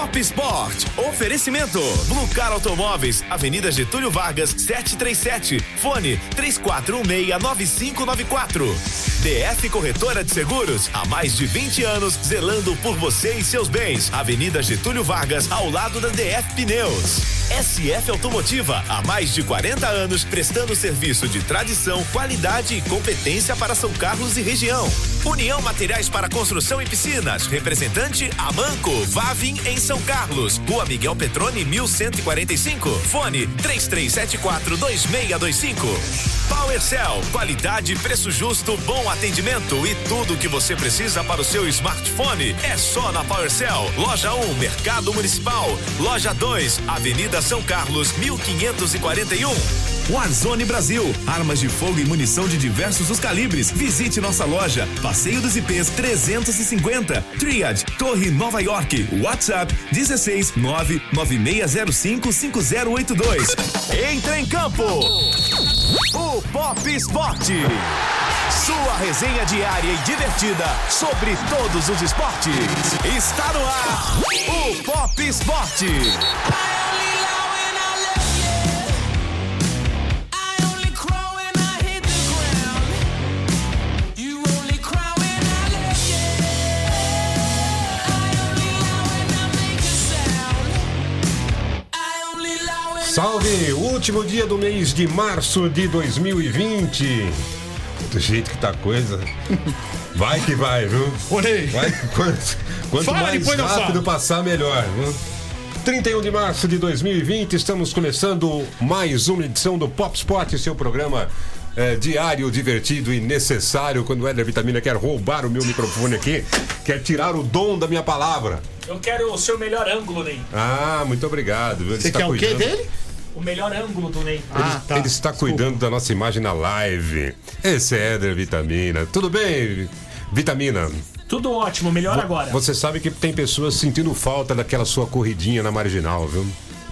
Pop Sport. Oferecimento. Blue Car Automóveis, Avenida Getúlio Vargas, 737. Fone 34169594. DF Corretora de Seguros, há mais de 20 anos, zelando por você e seus bens. Avenida Getúlio Vargas, ao lado da DF Pneus. SF Automotiva, há mais de 40 anos, prestando serviço de tradição, qualidade e competência para São Carlos e região. União Materiais para Construção e Piscinas, representante Amanco, Vavin em São Carlos, Rua Miguel Petrone 1145, fone 3374 2625. PowerCell, qualidade, preço justo, bom atendimento e tudo o que você precisa para o seu smartphone é só na PowerCell. Loja 1, Mercado Municipal. Loja 2, Avenida São Carlos, 1541. Warzone Brasil, armas de fogo e munição de diversos os calibres. Visite nossa loja, Passeio dos IPs 350, Triad, Torre Nova York, WhatsApp 16 99605 5082. Entra em campo. O Pop Esporte. Sua resenha diária e divertida sobre todos os esportes. Está no ar. O Pop Esporte. Salve! Último dia do mês de março de 2020. Do jeito que tá a coisa. Vai que vai, viu? Olhei. Vai quanto, quanto Fala, mais rápido passar, melhor. Viu? 31 de março de 2020, estamos começando mais uma edição do Pop Spot, seu programa é, diário, divertido e necessário. Quando o Éder Vitamina quer roubar o meu microfone aqui, quer tirar o dom da minha palavra. Eu quero o seu melhor ângulo, Ney. Ah, muito obrigado. Você está quer o quê dele? O melhor ângulo do Ney. Ah, tá. Ele está cuidando da nossa imagem na live. Esse é Éder Vitamina. Tudo bem, Vitamina? Tudo ótimo, melhor agora. Você sabe que tem pessoas sentindo falta daquela sua corridinha na marginal, viu?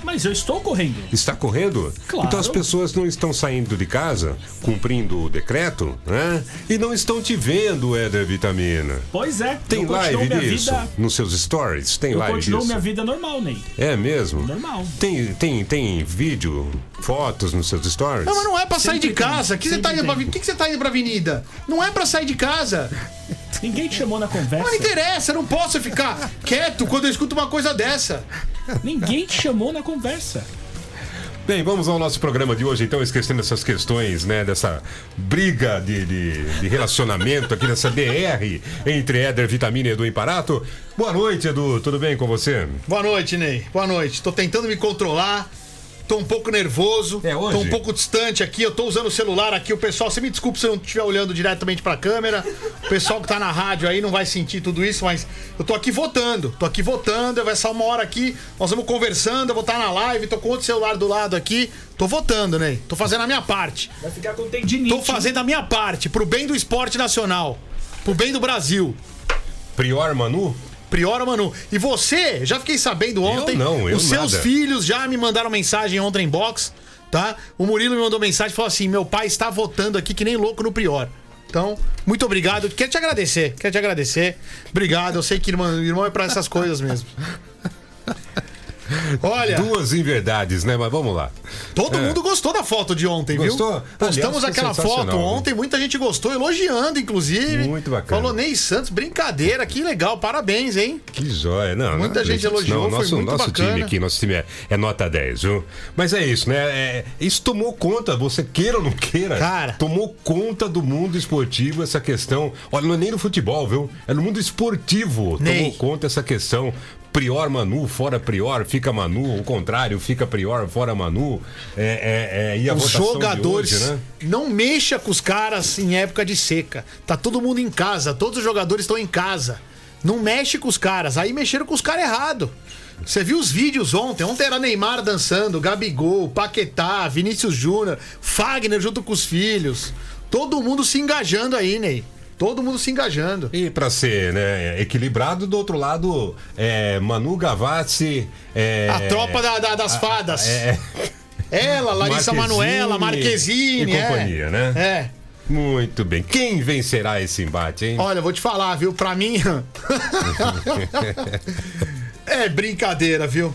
Mas eu estou correndo. Está correndo? Claro. Então as pessoas não estão saindo de casa, cumprindo o decreto, né? E não estão te vendo, Éder Vitamina. Pois é. Tem eu continuo live disso? vida. Nos seus stories? Tem Eu live continuo disso? minha vida normal, Ney. É mesmo? Normal. Tem, tem, tem vídeo, fotos nos seus stories? Não, mas não é pra sair de tem, casa. Que você tá indo pra, que que você tá indo pra avenida? Não é pra sair de casa. Ninguém te chamou na conversa. Não interessa, eu não posso ficar quieto quando eu escuto uma coisa dessa. Ninguém te chamou na conversa. Bem, vamos ao nosso programa de hoje, então, esquecendo essas questões, né, dessa briga de, de, de relacionamento aqui nessa DR entre Éder Vitamina e Edu Imparato. Boa noite, Edu, tudo bem com você? Boa noite, Ney. Boa noite. Tô tentando me controlar. Tô um pouco nervoso. É hoje? Tô um pouco distante aqui. Eu tô usando o celular aqui. O pessoal, você me desculpe se eu não estiver olhando diretamente pra câmera. O pessoal que tá na rádio aí não vai sentir tudo isso, mas eu tô aqui votando. Tô aqui votando. Vai ser uma hora aqui. Nós vamos conversando. Eu vou estar na live. Tô com outro celular do lado aqui. Tô votando, Ney. Tô fazendo a minha parte. Vai ficar com tendinite. Tô fazendo a minha parte pro bem do esporte nacional. Pro bem do Brasil. Prior Manu? Priora Manu. E você, já fiquei sabendo ontem. não, eu Os seus nada. filhos já me mandaram mensagem ontem em box, tá? O Murilo me mandou mensagem e falou assim: meu pai está votando aqui que nem louco no Prior. Então, muito obrigado. Quero te agradecer. Quero te agradecer. Obrigado. Eu sei que irmão, irmão é pra essas coisas mesmo. Olha, Duas inverdades, né? Mas vamos lá. todo É. mundo gostou da foto de ontem, Gostou? viu? Postamos Aliás, aquela foto ontem, muita gente gostou, elogiando, inclusive. Muito bacana. Falou Ney Santos, brincadeira, que legal, parabéns, hein? Que joia, não. Muita não, gente elogiou, não, foi nosso, muito nosso bacana. time aqui, nosso time é, é nota 10, viu? Mas é isso, né? É- isso tomou conta, você queira ou não queira. Cara. Tomou conta do mundo esportivo essa questão. Olha, não é nem no futebol, viu? É no mundo esportivo. Ney. Tomou conta essa questão. Prior Manu, fora Prior, fica Manu, o contrário, fica Prior, fora Manu. É, é, é, e Os jogadores. hoje, né? Não mexa com os caras em época de seca. Tá todo mundo em casa, todos os jogadores estão em casa. Não mexe com os caras. Aí mexeram com os caras errado. Você viu os vídeos ontem? Ontem era Neymar dançando, Gabigol, Paquetá, Vinícius Júnior, Fagner junto com os filhos. Todo mundo se engajando aí, Ney. Todo mundo se engajando. E para ser né, equilibrado, do outro lado, é, Manu Gavazzi. É, A tropa da- da- das fadas. É, Ela, Larissa Marquezine Manuela, Marquezine. e é. companhia, né? É. muito bem. Quem vencerá esse embate, hein? Olha, vou te falar, viu? Pra mim. É brincadeira, viu?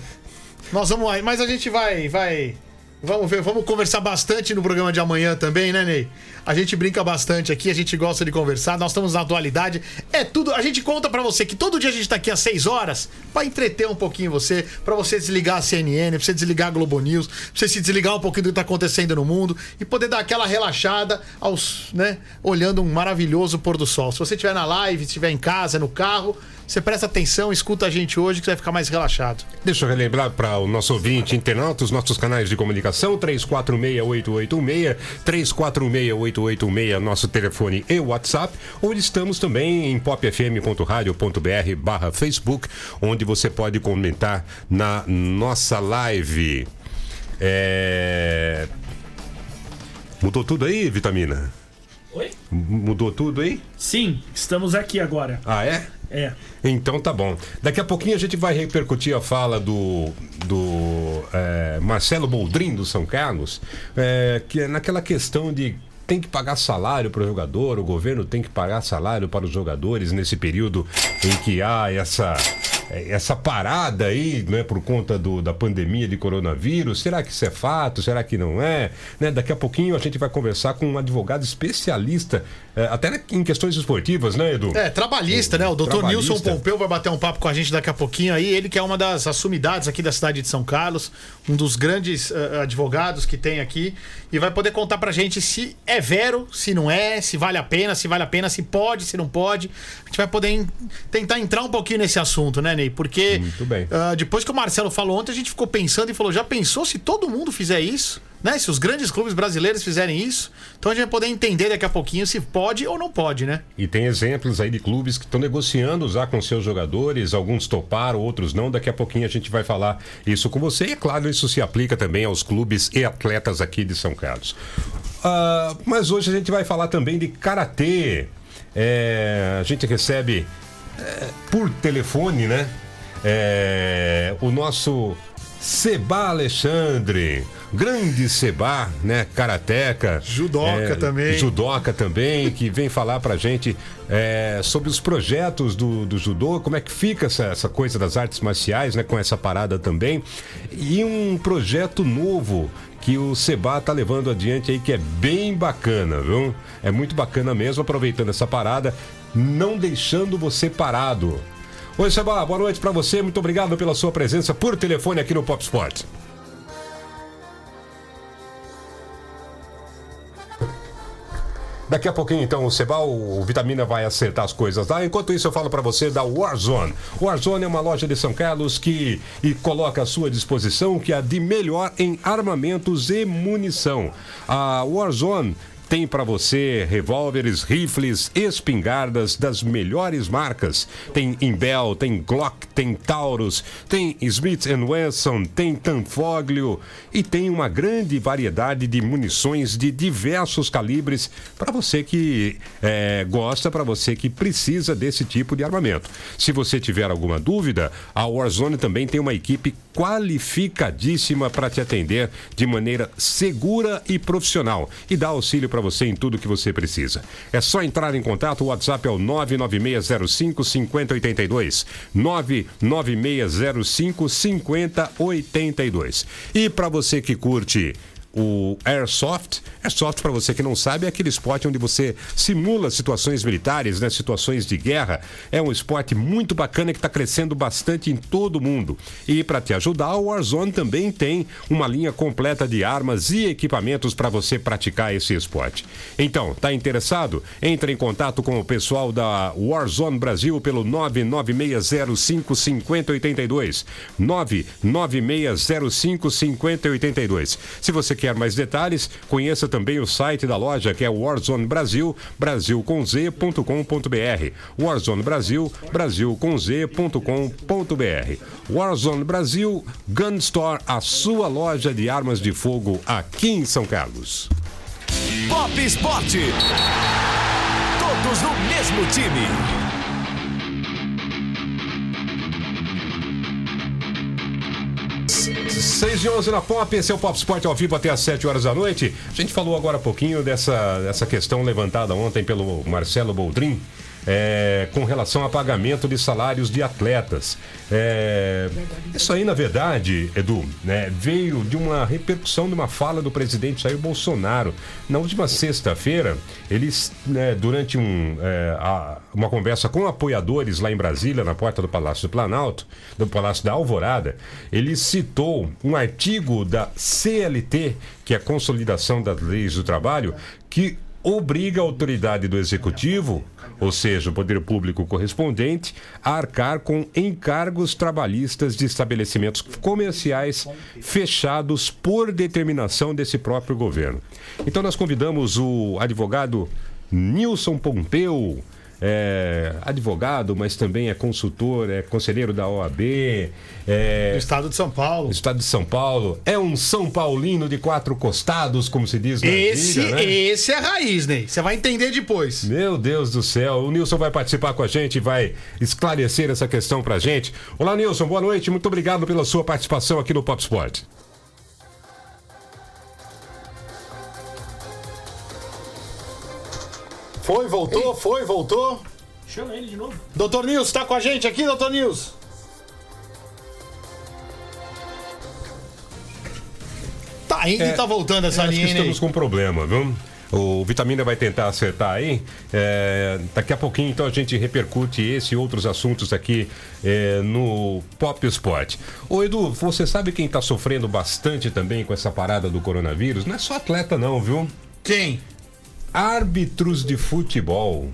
Nós vamos aí, mas a gente vai, vai. Vamos ver, vamos conversar bastante no programa de amanhã também, né, Ney? A gente brinca bastante aqui, a gente gosta de conversar, nós estamos na atualidade. É tudo, a gente conta pra você que todo dia a gente tá aqui às 6 horas pra entreter um pouquinho você, pra você desligar a CNN, pra você desligar a Globo News, pra você se desligar um pouquinho do que tá acontecendo no mundo e poder dar aquela relaxada aos, né, olhando um maravilhoso pôr do sol. Se você estiver na live, estiver em casa, no carro, você presta atenção, escuta a gente hoje que você vai ficar mais relaxado. Deixa eu relembrar para o nosso ouvinte internauta os nossos canais de comunicação: 346886, 346886, nosso telefone e WhatsApp. Ou estamos também em popfm.radio.br barra Facebook, onde você pode comentar na nossa live. É... Mudou tudo aí, Vitamina? Oi? Mudou tudo aí? Sim, estamos aqui agora. Ah, é? É. Então tá bom. Daqui a pouquinho a gente vai repercutir a fala do, do é, Marcelo Boldrin do São Carlos, é, que é naquela questão de tem que pagar salário para o jogador, o governo tem que pagar salário para os jogadores nesse período em que há essa essa parada aí, né, por conta do, da pandemia de coronavírus. Será que isso é fato? Será que não é? Né, daqui a pouquinho a gente vai conversar com um advogado especialista, é, até em questões esportivas, né, Edu? É, trabalhista, né? O doutor. Nilson Pompeu vai bater um papo com a gente daqui a pouquinho aí. Ele que é uma das assumidades aqui da cidade de São Carlos, um dos grandes eh, advogados que tem aqui, e vai poder contar pra gente se é vero, se não é, se vale a pena, se vale a pena, se pode, se não pode. A gente vai poder en- tentar entrar um pouquinho nesse assunto, né, Ney? Porque Muito bem. ah, depois que o Marcelo falou ontem, a gente ficou pensando e falou: já pensou se todo mundo fizer isso? Né? Se os grandes clubes brasileiros fizerem isso, então a gente vai poder entender daqui a pouquinho se pode ou não pode, né? E tem exemplos aí de clubes que estão negociando já com seus jogadores, alguns toparam, outros não. Daqui a pouquinho a gente vai falar isso com você. E é claro, isso se aplica também aos clubes e atletas aqui de São Carlos. Ah, mas hoje a gente vai falar também de karatê. É, a gente recebe é, por telefone, né? É, o nosso Seba Alexandre, grande Seba, né? Karateca. Judoca também. Judoca também, que vem falar pra gente é, sobre os projetos do, do judô, como é que fica essa, essa coisa das artes marciais, né? Com essa parada também. E um projeto novo que o Seba tá levando adiante aí, que é bem bacana, viu? É muito bacana mesmo, aproveitando essa parada, não deixando você parado. Oi, Seba, boa noite pra você, muito obrigado pela sua presença por telefone aqui no Pop Sport. Daqui a pouquinho, então, o Sebal, o Vitamina vai acertar as coisas lá. Enquanto isso, eu falo para você da Warzone. Warzone é uma loja de São Carlos que e coloca à sua disposição que há de melhor em armamentos e munição. A Warzone tem para você revólveres, rifles, espingardas das melhores marcas. Tem Imbel, tem Glock, tem Taurus, tem Smith Wesson, tem Tanfoglio e tem uma grande variedade de munições de diversos calibres para você que eh, gosta, para você que precisa desse tipo de armamento. Se você tiver alguma dúvida, a Warzone também tem uma equipe qualificadíssima para te atender de maneira segura e profissional e dá auxílio para você em tudo que você precisa. É só entrar em contato, o WhatsApp é o 99605 5082. 99605 5082. E para você que curte o Airsoft. Airsoft, para você que não sabe, é aquele esporte onde você simula situações militares, né? situações de guerra. É um esporte muito bacana que está crescendo bastante em todo o mundo. E para te ajudar, o Warzone também tem uma linha completa de armas e equipamentos para você praticar esse esporte. Então, tá interessado? Entre em contato com o pessoal da Warzone Brasil pelo 99605 5082. 99605 5082. Se você quer mais detalhes, conheça também o site da loja que é Warzone Brasil, brasilcomz.com.br. Warzone Brasil, brasilcomz.com.br. Warzone Brasil, Gun Store, a sua loja de armas de fogo aqui em São Carlos. Pop Esporte. Todos no mesmo time. Seis e 11 na Pop, esse é o Pop Sport ao vivo até às 7 horas da noite. A gente falou agora há pouquinho dessa, dessa questão levantada ontem pelo Marcelo Boldrin, é, com relação a pagamento de salários de atletas. É, isso aí, na verdade, Edu, né, veio de uma repercussão de uma fala do presidente Jair Bolsonaro. Na última sexta-feira, eles, né, durante um, é, a, uma conversa com apoiadores lá em Brasília, na porta do Palácio do Planalto, do Palácio da Alvorada, ele citou um artigo da CLT, que é a Consolidação das Leis do Trabalho, que obriga a autoridade do executivo, ou seja, o poder público correspondente, a arcar com encargos trabalhistas de estabelecimentos comerciais fechados por determinação desse próprio governo. Então nós convidamos o advogado Nilson Pompeu, é advogado, mas também é consultor, é conselheiro da OAB, é Do estado de São Paulo. Estado de São Paulo, é um São Paulino de quatro costados, como se diz na Esse, né? esse é a raiz, Ney. Você vai entender depois. Meu Deus do céu, o Nilson vai participar com a gente e vai esclarecer essa questão pra gente. Olá, Nilson, boa noite, muito obrigado pela sua participação aqui no Pop Sport. Foi, voltou, foi, voltou. Chama ele de novo. Doutor Nilson, tá com a gente aqui, doutor Nilson? Tá indo e tá voltando essa É, Acho que linha, hein, Ney? estamos com um problema, viu? O Vitamina vai tentar acertar aí. É, daqui a pouquinho, então, a gente repercute esse e outros assuntos aqui é, no Pop Sport. Ô, Edu, você sabe quem está sofrendo bastante também com essa parada do coronavírus? Não é só atleta, não, viu? Quem? Árbitros de futebol.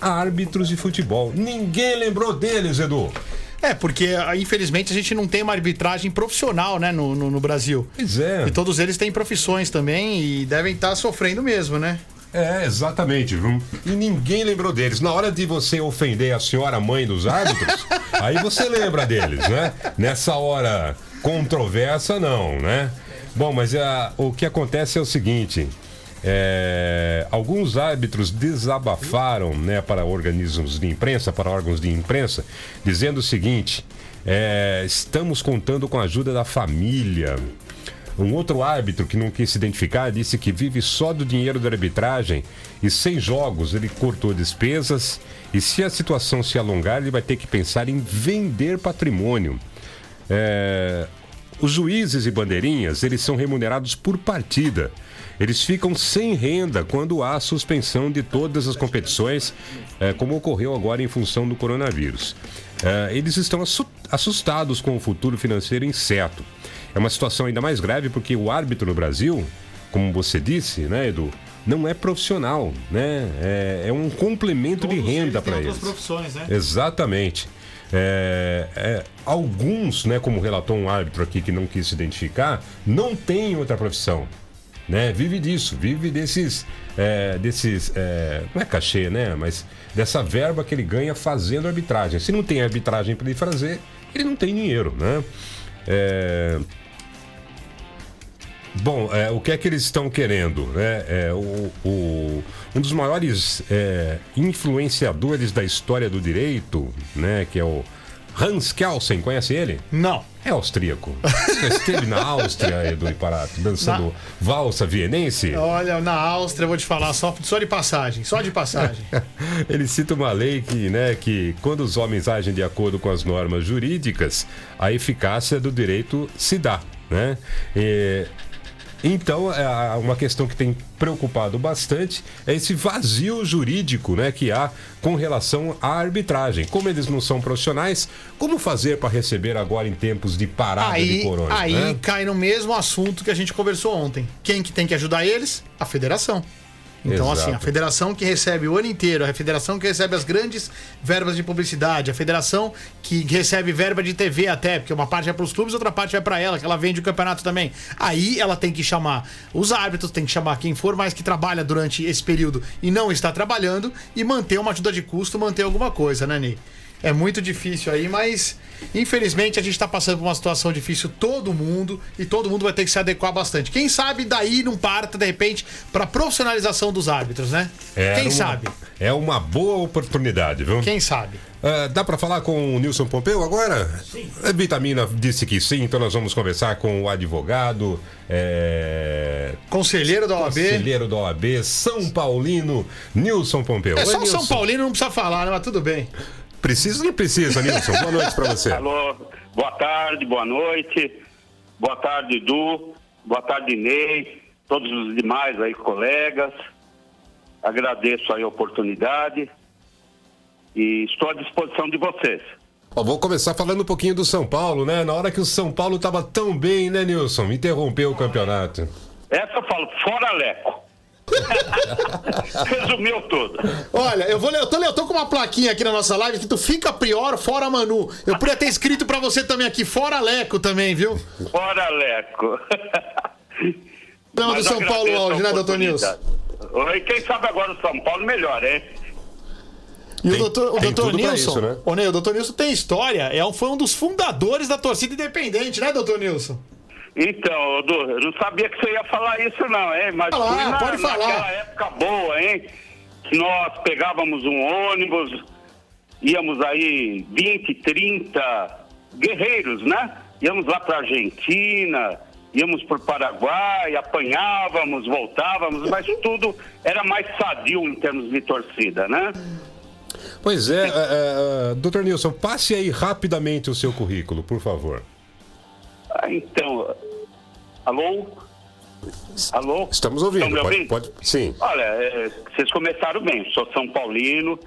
Árbitros de futebol. Ninguém lembrou deles, Edu. É, porque ah, infelizmente a gente não tem uma arbitragem profissional, né, no, no, no Brasil. Pois é. E todos eles têm profissões também e devem estar sofrendo mesmo, né? É, exatamente, viu? E ninguém lembrou deles. Na hora de você ofender a senhora mãe dos árbitros, aí você lembra deles, né? Nessa hora controversa, não, né? Bom, mas ah, o que acontece é o seguinte. É, alguns árbitros desabafaram né, para organismos de imprensa, para órgãos de imprensa, dizendo o seguinte: é, estamos contando com a ajuda da família. Um outro árbitro que não quis se identificar disse que vive só do dinheiro da arbitragem e sem jogos ele cortou despesas e se a situação se alongar ele vai ter que pensar em vender patrimônio. É, os juízes e bandeirinhas eles são remunerados por partida. Eles ficam sem renda quando há suspensão de todas as competições, é, como ocorreu agora em função do coronavírus. É, eles estão assu- assustados com o futuro financeiro incerto. É uma situação ainda mais grave porque o árbitro no Brasil, como você disse, né, Edu, não é profissional, né? É, é um complemento de renda para eles. profissões, né? Exatamente. É, é, alguns, né, como relatou um árbitro aqui que não quis se identificar, não tem outra profissão. Né? Vive disso, vive desses. é, desses é, não é cachê, né? Mas dessa verba que ele ganha fazendo arbitragem. Se não tem arbitragem para ele fazer, ele não tem dinheiro, né? É, Bom, é, o que é que eles estão querendo? Né? É, o, o- um dos maiores é, influenciadores da história do direito, né, que é o Hans Kelsen, conhece ele? Não. É austríaco. Esteve na Áustria, Edu Iparato, dançando valsa vienense? Olha, na Áustria, eu vou te falar só, só de passagem, só de passagem. Ele cita uma lei que, né, que quando os homens agem de acordo com as normas jurídicas, a eficácia do direito se dá, né? E, então, é, uma questão que tem preocupado bastante é esse vazio jurídico né, que há com relação à arbitragem. Como eles não são profissionais, como fazer para receber agora em tempos de parada de Aí, corona? aí né? cai no mesmo assunto que a gente conversou ontem. Quem que tem que ajudar eles? A federação. Então, Exato. assim, a federação que recebe o ano inteiro, a federação que recebe as grandes verbas de publicidade, a federação que recebe verba de TV até, porque uma parte vai para os clubes, outra parte vai para ela, que ela vende o campeonato também. Aí ela tem que chamar os árbitros, tem que chamar quem for mais que trabalha durante esse período e não está trabalhando e manter uma ajuda de custo, manter alguma coisa, né, Ney? É muito difícil aí, mas infelizmente a gente está passando por uma situação difícil todo mundo e todo mundo vai ter que se adequar bastante. Quem sabe daí não parta de repente para profissionalização dos árbitros, né? É Quem uma- sabe? É uma boa oportunidade, viu? Quem sabe? Ah, dá pra falar com o Nilson Pompeu agora? Sim. A Vitamina disse que sim, então nós vamos conversar com o advogado, é, Conselheiro da OAB. conselheiro da OAB, São Paulino, Nilson Pompeu. É Oi, só o São Nilson. Paulino não precisa falar, né? Mas tudo bem. Precisa ou não precisa, Nilson? Boa noite pra você. Alô, boa tarde, boa noite. Boa tarde, Edu. Boa tarde, Ney. Todos os demais aí, colegas. Agradeço aí a oportunidade. E estou à disposição de vocês. Ó, vou começar falando um pouquinho do São Paulo, né? Na hora que o São Paulo tava tão bem, né, Nilson? Interrompeu o campeonato. Essa eu falo, fora Leco. Resumiu tudo. Olha, eu vou ler, eu tô, eu tô com uma plaquinha aqui na nossa live escrito Fica Prior, fora Manu. Eu podia ter escrito pra você também aqui, fora Leco também, viu? Fora Leco. Não, do São Paulo hoje, né, doutor Nilson? quem sabe agora o São Paulo melhor, hein? E o Tem- doutor, o doutor tudo pra Nilson, isso, né? o doutor Nilson tem história, é um, foi um dos fundadores da torcida independente, né, doutor Nilson? Então, eu não sabia que você ia falar isso não, hein? Mas Fala, fui na, pode falar. naquela época boa, hein? Que nós pegávamos um ônibus, íamos aí 20, 30 guerreiros, né? Íamos lá pra Argentina, íamos pro Paraguai, apanhávamos, voltávamos, mas tudo era mais sadio em termos de torcida, né? Pois é, é, é, doutor Nilson, passe aí rapidamente o seu currículo, por favor. Ah, então, alô? Alô? Estamos ouvindo. Estão me pode, ouvindo? pode- sim. Olha, é, vocês começaram bem. Sou São Paulino,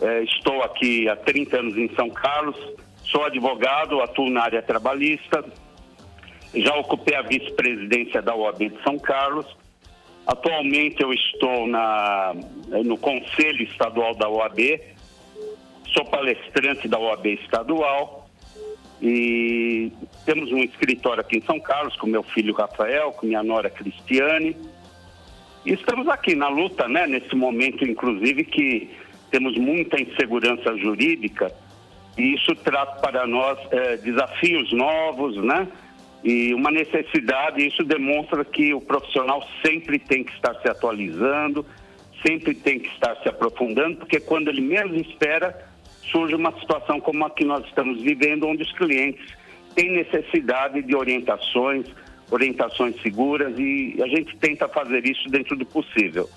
é, estou aqui há 30 anos em São Carlos, sou advogado, atuo na área trabalhista, já ocupei a vice-presidência da OAB de São Carlos. Atualmente eu estou na, no Conselho Estadual da OAB, sou palestrante da OAB Estadual e temos um escritório aqui em São Carlos com meu filho Rafael, com minha nora Cristiane. E estamos aqui na luta, né? Nesse momento, inclusive, que temos muita insegurança jurídica e isso traz para nós eh, desafios novos, né? E uma necessidade, isso demonstra que o profissional sempre tem que estar se atualizando, sempre tem que estar se aprofundando, porque quando ele menos espera, surge uma situação como a que nós estamos vivendo, onde os clientes têm necessidade de orientações, orientações seguras, e a gente tenta fazer isso dentro do possível.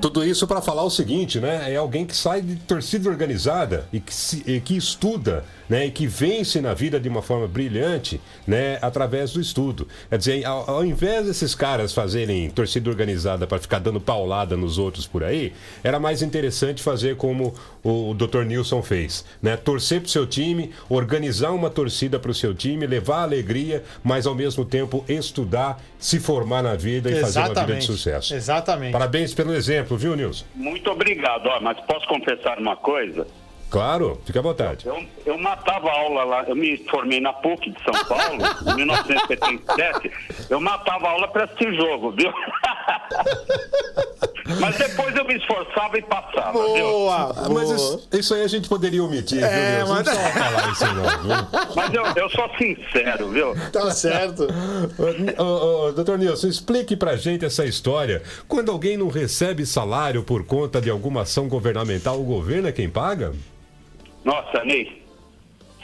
Tudo isso para falar o seguinte, né? É alguém que sai de torcida organizada e que, se- e que estuda, né? E que vence na vida de uma forma brilhante, né? Através do estudo. Quer dizer, ao, ao invés desses caras fazerem torcida organizada para ficar dando paulada nos outros por aí, era mais interessante fazer como o, Dr. Nilson fez, né? Torcer pro seu time, organizar uma torcida para o seu time, levar alegria, mas ao mesmo tempo estudar, se formar na vida e fazer uma vida de sucesso. Exatamente. Parabéns pelo exemplo, viu, Nilson? Muito obrigado, ó, mas posso confessar uma coisa? Claro, fique à vontade. Eu, eu matava aula lá, eu me formei na PUC de São Paulo, em 1977. Eu matava aula para assistir jogo, viu? Mas depois eu me esforçava e passava, viu? Boa, Ah, mas boa. isso, isso aí a gente poderia omitir, viu, É, Nilson? mas- Não falar isso não, viu? Mas eu, eu sou sincero, viu? Tá certo. Ô, ô, ô, doutor Nilson, explique pra gente essa história. Quando alguém não recebe salário por conta de alguma ação governamental, o governo é quem paga? Nossa, Ney,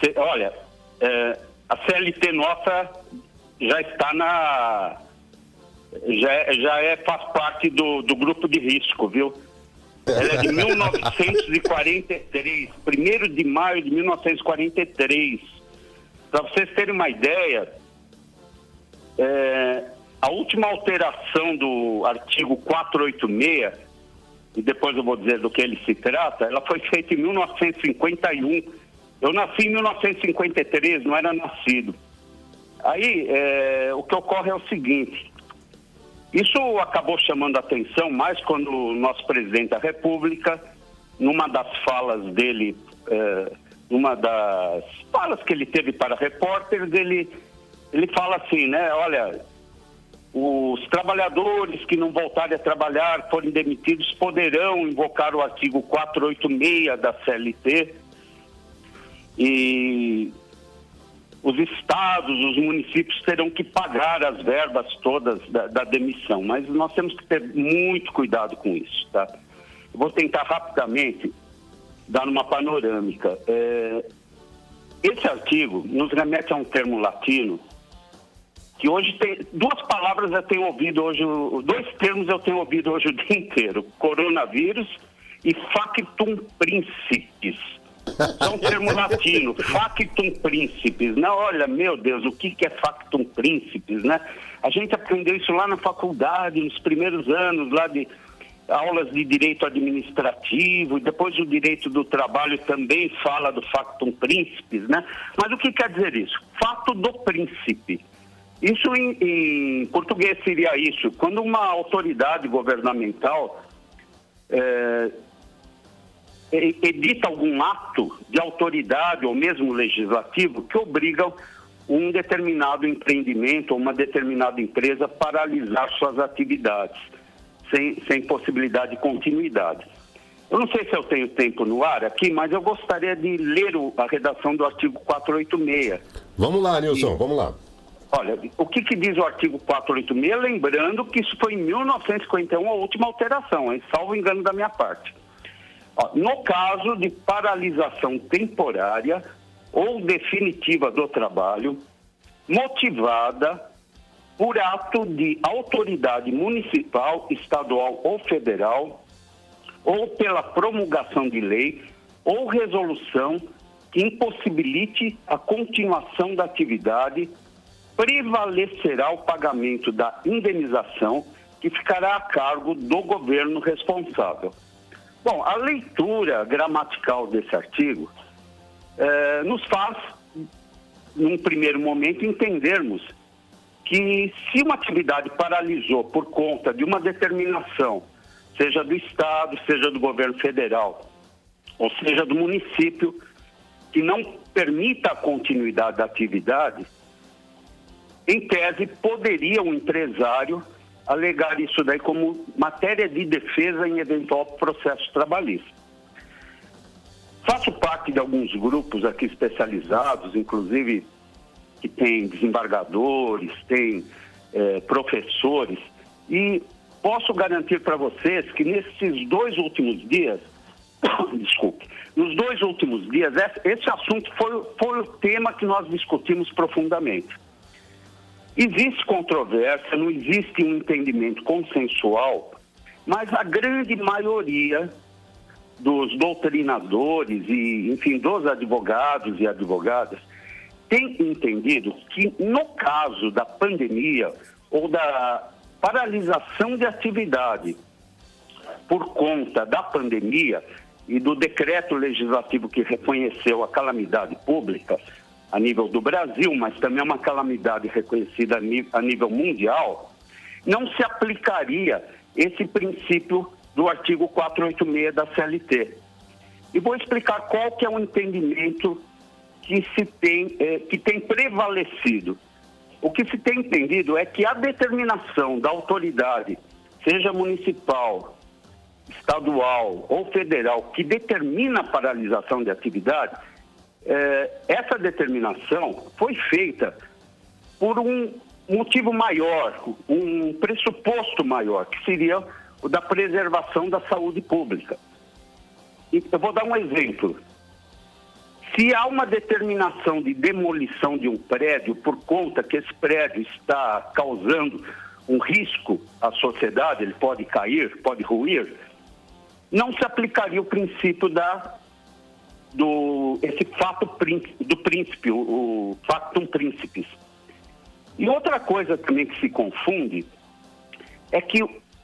cê- olha, é, a CLT nossa já está na. Já, é- já é, faz parte do, do grupo de risco, viu? Ela é de 1943, 1 de maio de 1943. Para vocês terem uma ideia, é, a última alteração do artigo 486 e depois eu vou dizer do que ele se trata, ela foi feita em 1951. Eu nasci em 1953, não era nascido. Aí, é, o que ocorre é o seguinte: isso acabou chamando atenção mais quando o nosso presidente da República, numa das falas dele, é, numa das falas que ele teve para repórteres, ele, ele fala assim, né? Olha, os trabalhadores que não voltarem a trabalhar, forem demitidos, poderão invocar o artigo 486 da CLT e os estados, os municípios terão que pagar as verbas todas da, da demissão, mas nós temos que ter muito cuidado com isso, tá? Vou tentar rapidamente dar uma panorâmica. É, esse artigo nos remete a um termo latino que hoje tem duas palavras eu tenho ouvido hoje, dois termos eu tenho ouvido hoje o dia inteiro: coronavírus e factum principis. São termo latino, factum principis, né? Olha, meu Deus, o que, que é factum principis, né? A gente aprendeu isso lá na faculdade, nos primeiros anos, lá de aulas de direito administrativo, depois o direito do trabalho também fala do factum principis, né? Mas o que quer dizer isso? Fato do príncipe. Isso em, em português seria isso. Quando uma autoridade governamental é, edita algum ato de autoridade ou mesmo legislativo que obriga um determinado empreendimento ou uma determinada empresa a paralisar suas atividades sem, sem possibilidade de continuidade. Eu não sei se eu tenho tempo no ar aqui, mas eu gostaria de ler o, a redação do artigo 486. Vamos lá, Nilson, e, vamos lá. Olha, o que, que, diz o artigo 486? Lembrando que isso foi em 1951 a última alteração, hein? salvo engano da minha parte. Ó, no caso de paralisação temporária ou definitiva do trabalho, motivada por ato de autoridade municipal, estadual ou federal, ou pela promulgação de lei ou resolução que impossibilite a continuação da atividade prevalecerá o pagamento da indenização que ficará a cargo do governo responsável. Bom, a leitura gramatical desse artigo eh, nos faz, num primeiro momento, entendermos que se uma atividade paralisou por conta de uma determinação, seja do Estado, seja do governo federal, ou seja do município, que não permita a continuidade da atividade, em tese, poderia um empresário alegar isso daí como matéria de defesa em eventual processo trabalhista. Faço parte de alguns grupos aqui especializados, inclusive que tem desembargadores, tem é, professores, e posso garantir para vocês que nesses dois últimos dias, desculpe, nos dois últimos dias, esse assunto foi, foi o tema que nós discutimos profundamente. Existe controvérsia, não existe um entendimento consensual, mas a grande maioria dos doutrinadores e, enfim, dos advogados e advogadas tem entendido que no caso da pandemia ou da paralisação de atividade por conta da pandemia e do decreto legislativo que reconheceu a calamidade pública, a nível do Brasil, mas também é uma calamidade reconhecida a nível mundial, não se aplicaria esse princípio do artigo 486 da CLT. E vou explicar qual que é o entendimento que se tem, é, que tem prevalecido. O que se tem entendido é que a determinação da autoridade, seja municipal, estadual ou federal, que determina a paralisação de atividade, é, essa determinação foi feita por um motivo maior, um pressuposto maior, que seria o da preservação da saúde pública. Eu vou dar um exemplo. Se há uma determinação de demolição de um prédio por conta que esse prédio está causando um risco à sociedade, ele pode cair, pode ruir, não se aplicaria o princípio da do esse fato do príncipe, o, o factum principis. E outra coisa também que se confunde é que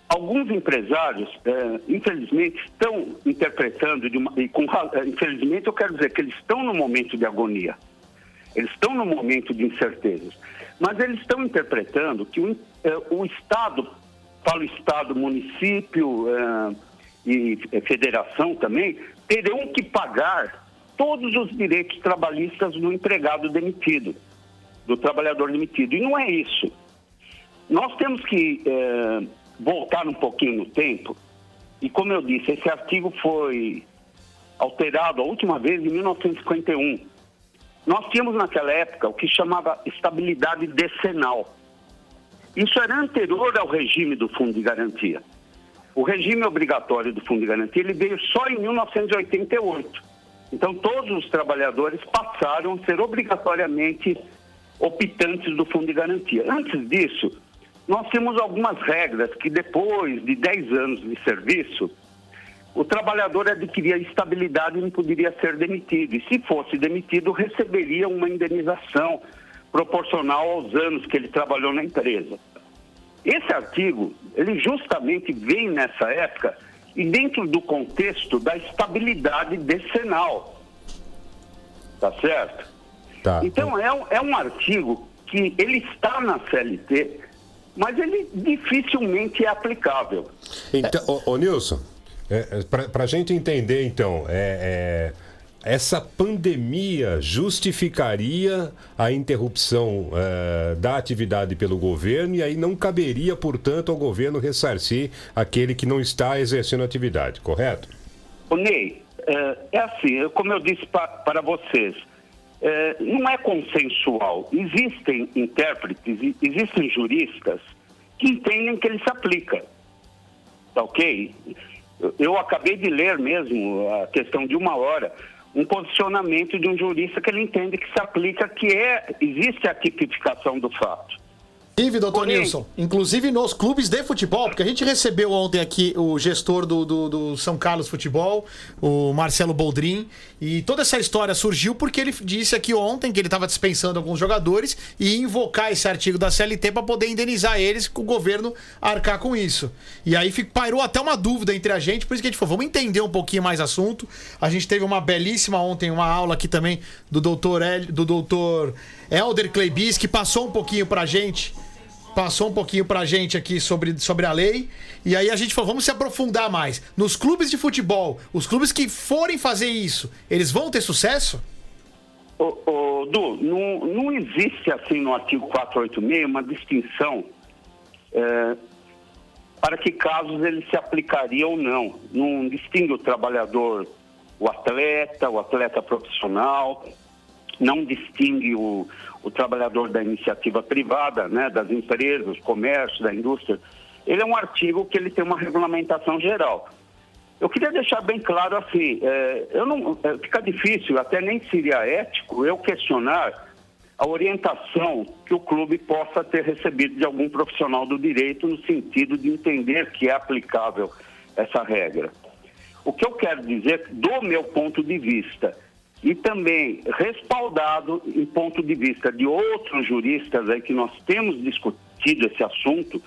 alguns empresários, é, infelizmente, estão interpretando, de uma, e com, é, infelizmente eu quero dizer que eles estão no momento de agonia, eles estão no momento de incertezas, mas eles estão interpretando que o, é, o Estado, falo Estado, município é, e federação também, terão que pagar todos os direitos trabalhistas do empregado demitido, do trabalhador demitido. E não é isso. Nós temos que é, voltar um pouquinho no tempo. E como eu disse, esse artigo foi alterado a última vez em 1951. nós tínhamos naquela época o que chamava estabilidade decenal. Isso era anterior ao regime do Fundo de Garantia. O regime obrigatório do Fundo de Garantia ele veio só em 1988. Então, todos os trabalhadores passaram a ser obrigatoriamente optantes do Fundo de Garantia. Antes disso, nós temos algumas regras que, depois de 10 anos de serviço, o trabalhador adquiria estabilidade e não poderia ser demitido. E, se fosse demitido, receberia uma indenização proporcional aos anos que ele trabalhou na empresa. Esse artigo, ele justamente vem nessa época e dentro do contexto da estabilidade decenal. Tá certo? Tá. Então é um, é um artigo que ele está na CLT, mas ele dificilmente é aplicável. Então, ô, ô Nilson, é, para a gente entender, então, é, é, essa pandemia justificaria a interrupção é, da atividade pelo governo e aí não caberia, portanto, ao governo ressarcir aquele que não está exercendo atividade, correto? O Ney, é, é assim, como eu disse pa, para vocês, é, não é consensual. Existem intérpretes, existem juristas que entendem que ele se aplica. Tá ok? Eu acabei de ler mesmo a questão de uma hora um posicionamento de um jurista que ele entende que se aplica, que é existe a tipificação do fato. Inclusive, doutor Porém- Nilson, inclusive nos clubes de futebol, porque a gente recebeu ontem aqui o gestor do, do, do São Carlos Futebol, o Marcelo Boldrin, e toda essa história surgiu porque ele disse aqui ontem que ele estava dispensando alguns jogadores e invocar esse artigo da CLT para poder indenizar eles, com o governo arcar com isso. E aí fico- pairou até uma dúvida entre a gente, por isso que a gente falou, vamos entender um pouquinho mais assunto. A gente teve uma belíssima ontem, uma aula aqui também do doutor, El, do doutor Elder Kleibis, que passou um pouquinho pra gente passou um pouquinho pra gente aqui sobre, sobre a lei. E aí a gente falou, vamos se aprofundar mais. Nos clubes de futebol, os clubes que forem fazer isso, eles vão ter sucesso? Ô, Du, não, não existe assim no artigo 486 uma distinção é, para que casos ele se aplicaria ou não. Não distingue o trabalhador, o atleta, o atleta profissional, não distingue o, o trabalhador da iniciativa privada, né, das empresas, comércio, da indústria. Ele é um artigo que ele tem uma regulamentação geral. Eu queria deixar bem claro assim, é, eu não, é, fica difícil, até nem seria ético, eu questionar a orientação que o clube possa ter recebido de algum profissional do direito no sentido de entender que é aplicável essa regra. O que eu quero dizer, do meu ponto de vista, e também respaldado em ponto de vista de outros juristas aí que nós temos discutido esse assunto,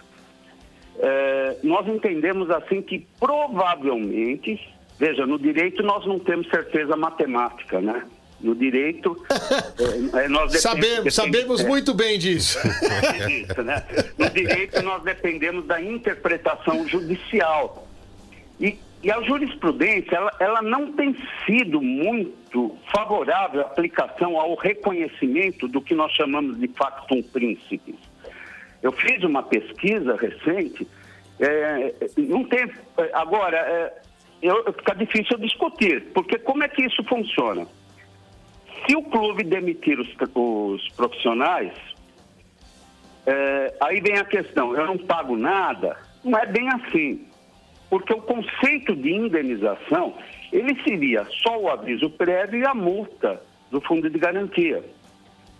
eh, nós entendemos assim que provavelmente, veja, no direito nós não temos certeza matemática, né? No direito, eh, eh, nós depend- Sabemos, sabemos é, muito bem disso. isso, né? No direito, nós dependemos da interpretação judicial. E, e a jurisprudência, ela, ela não tem sido muito favorável à aplicação ao reconhecimento do que nós chamamos de factum principis. Eu fiz uma pesquisa recente, é, não tem. Agora, é, eu, fica difícil discutir, porque como é que isso funciona? Se o clube demitir os, os profissionais, é, aí vem a questão, eu não pago nada? Não é bem assim. Porque o conceito de indenização, ele seria só o aviso prévio e a multa do fundo de garantia.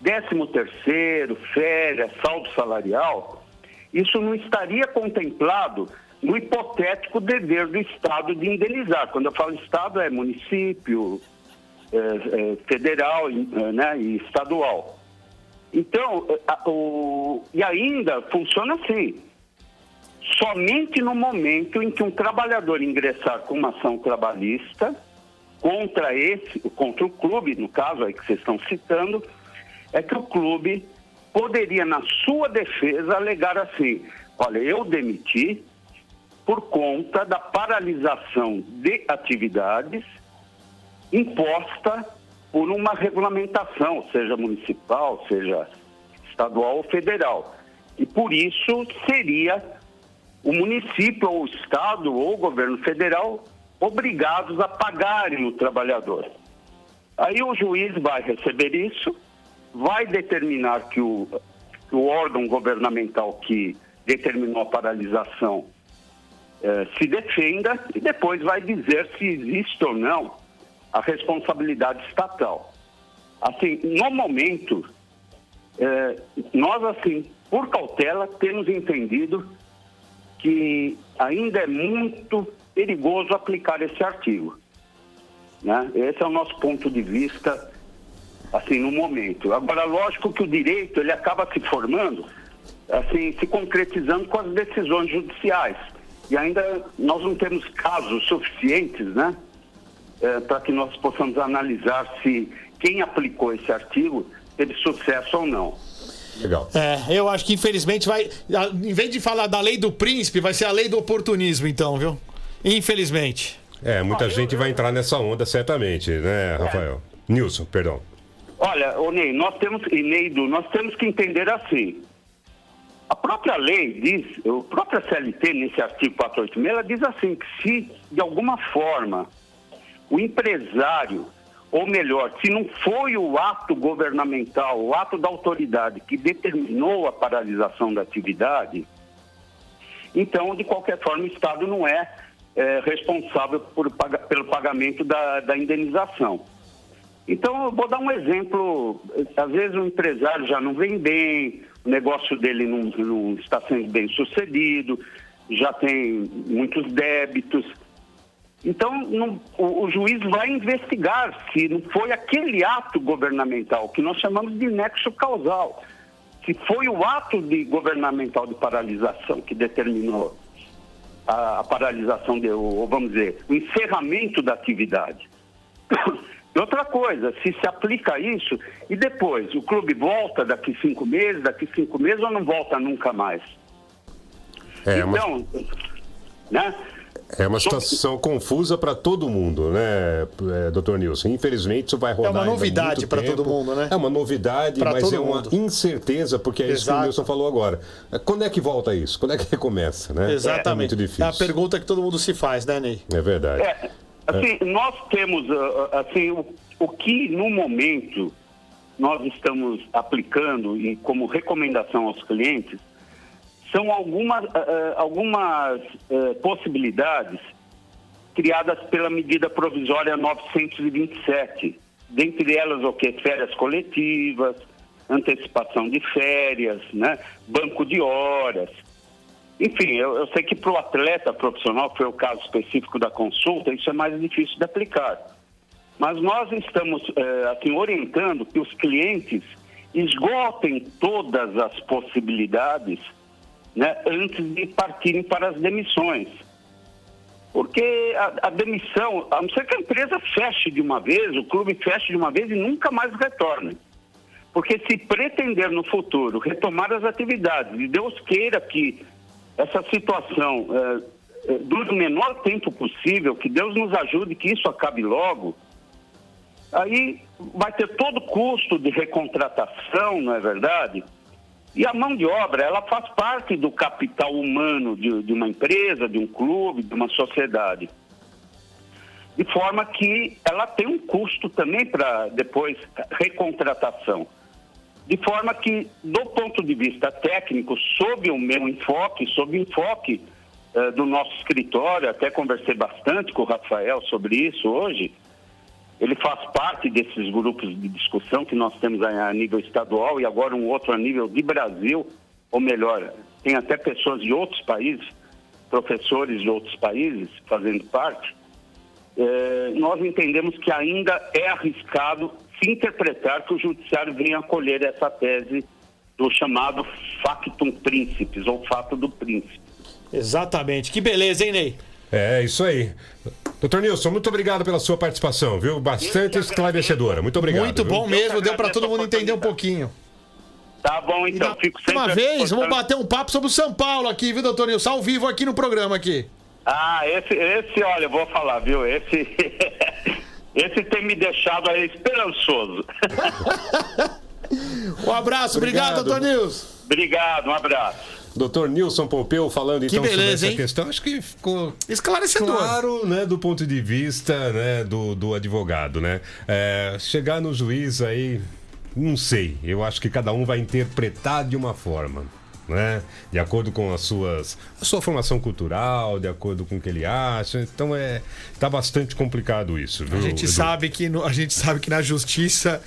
Décimo terceiro, férias, saldo salarial, isso não estaria contemplado no hipotético dever do Estado de indenizar. Quando eu falo Estado, é município, é, é, federal é, né, e estadual. Então, é, a- o- e ainda funciona assim. Somente no momento em que um trabalhador ingressar com uma ação trabalhista contra esse, contra o clube, no caso aí que vocês estão citando, é que o clube poderia, na sua defesa, alegar assim: olha, eu demiti por conta da paralisação de atividades imposta por uma regulamentação, seja municipal, seja estadual ou federal. E por isso seria o município ou o estado ou o governo federal obrigados a pagarem o trabalhador. Aí o juiz vai receber isso, vai determinar que o, o órgão governamental que determinou a paralisação eh, se defenda e depois vai dizer se existe ou não a responsabilidade estatal. Assim, no momento, eh, nós, assim, por cautela, temos entendido que ainda é muito perigoso aplicar esse artigo. Né? Esse é o nosso ponto de vista, assim, no momento. Agora, lógico que o direito, ele acaba se formando, assim, se concretizando com as decisões judiciais. E ainda nós não temos casos suficientes, né? É, para que nós possamos analisar se quem aplicou esse artigo teve sucesso ou não. Legal. É, eu acho que infelizmente vai. Em vez de falar da lei do príncipe, vai ser a lei do oportunismo, então, viu? Infelizmente. É, muita gente vai entrar nessa onda, certamente, né, Rafael? Nilson, perdão. Olha, ô Ney, nós temos, e Neido, nós temos que entender assim. A própria lei diz, o própria CLT, nesse artigo 486, ela diz assim, que se de alguma forma o empresário, ou melhor, se não foi o ato governamental, o ato da autoridade que determinou a paralisação da atividade, então, de qualquer forma, o Estado não é, é responsável por, pelo pagamento da, da indenização. Então, eu vou dar um exemplo. Às vezes o empresário já não vem bem, o negócio dele não, não está sendo bem sucedido, já tem muitos débitos. Então, não, o, o, juiz vai investigar se não foi aquele ato governamental, que nós chamamos de nexo causal, se foi o ato de governamental de paralisação que determinou a, a paralisação, de, ou vamos dizer, o encerramento da atividade. E outra coisa, se se aplica isso e depois o clube volta daqui cinco meses, daqui cinco meses ou não volta nunca mais? É, então, mas... né? É uma situação confusa para todo mundo, né, é, doutor Nilson? Infelizmente isso vai rodar. É uma novidade para todo mundo, né? É uma novidade, pra mas é uma mundo. incerteza, porque é Exato. isso que o Nilson falou agora. Quando é que volta isso? Quando é que recomeça, né? Exatamente. É muito difícil. É a pergunta que todo mundo se faz, né, Ney? É verdade. É, Assim, é. nós temos, ah, ah, assim, o, o que no momento nós estamos aplicando e como recomendação aos clientes são algumas, uh, algumas uh, possibilidades criadas pela medida provisória 927. Dentre elas, o que? Férias coletivas, antecipação de férias, né? banco de horas. Enfim, eu, eu sei que para o atleta profissional, foi o caso específico da consulta, isso é mais difícil de aplicar. Mas nós estamos assim, orientando que os clientes esgotem todas as possibilidades né, antes de partirem para as demissões. Porque a, a, demissão, a não ser que a empresa feche de uma vez, o clube feche de uma vez e nunca mais retorne. Porque se pretender no futuro retomar as atividades, e Deus queira que essa situação é, dure o menor tempo possível, que Deus nos ajude que isso acabe logo, aí vai ter todo o custo de recontratação, não é verdade? E a mão de obra, ela faz parte do capital humano de, de uma empresa, de um clube, de uma sociedade. De forma que ela tem um custo também para depois recontratação. De forma que, do ponto de vista técnico, sob o meu enfoque, sob o enfoque uh, do nosso escritório, até conversei bastante com o Rafael sobre isso hoje, ele faz parte desses grupos de discussão que nós temos a nível estadual e agora um outro a nível de Brasil, ou melhor, tem até pessoas de outros países, professores de outros países fazendo parte. Eh, nós entendemos que ainda é arriscado se interpretar que o judiciário venha acolher essa tese do chamado factum príncipes, ou fato do príncipe. Exatamente. Que beleza, hein, Ney? É, isso aí. Doutor Nilson, muito obrigado pela sua participação, viu? Bastante esclarecedora. Muito obrigado. Muito bom viu? mesmo, deu para todo mundo entender um pouquinho. Tá bom, então. Fico sempre Uma vez, vamos bater um papo sobre o São Paulo aqui, viu, doutor Nilson? Ao vivo aqui no programa aqui. Ah, esse, esse olha, eu vou falar, viu? Esse. Esse tem me deixado aí esperançoso. um abraço, obrigado, obrigado doutor Nilson. Obrigado, um abraço. Doutor Nilson Pompeu falando então beleza, sobre essa hein? questão. Acho que ficou Esclarecedor. claro, né, do ponto de vista né, do, do advogado, né? É, chegar no juiz aí, não sei. Eu acho que cada um vai interpretar de uma forma. Né? De acordo com as suas, a sua formação cultural, de acordo com o que ele acha. Então é tá bastante complicado isso. A gente sabe que no- a gente sabe que na justiça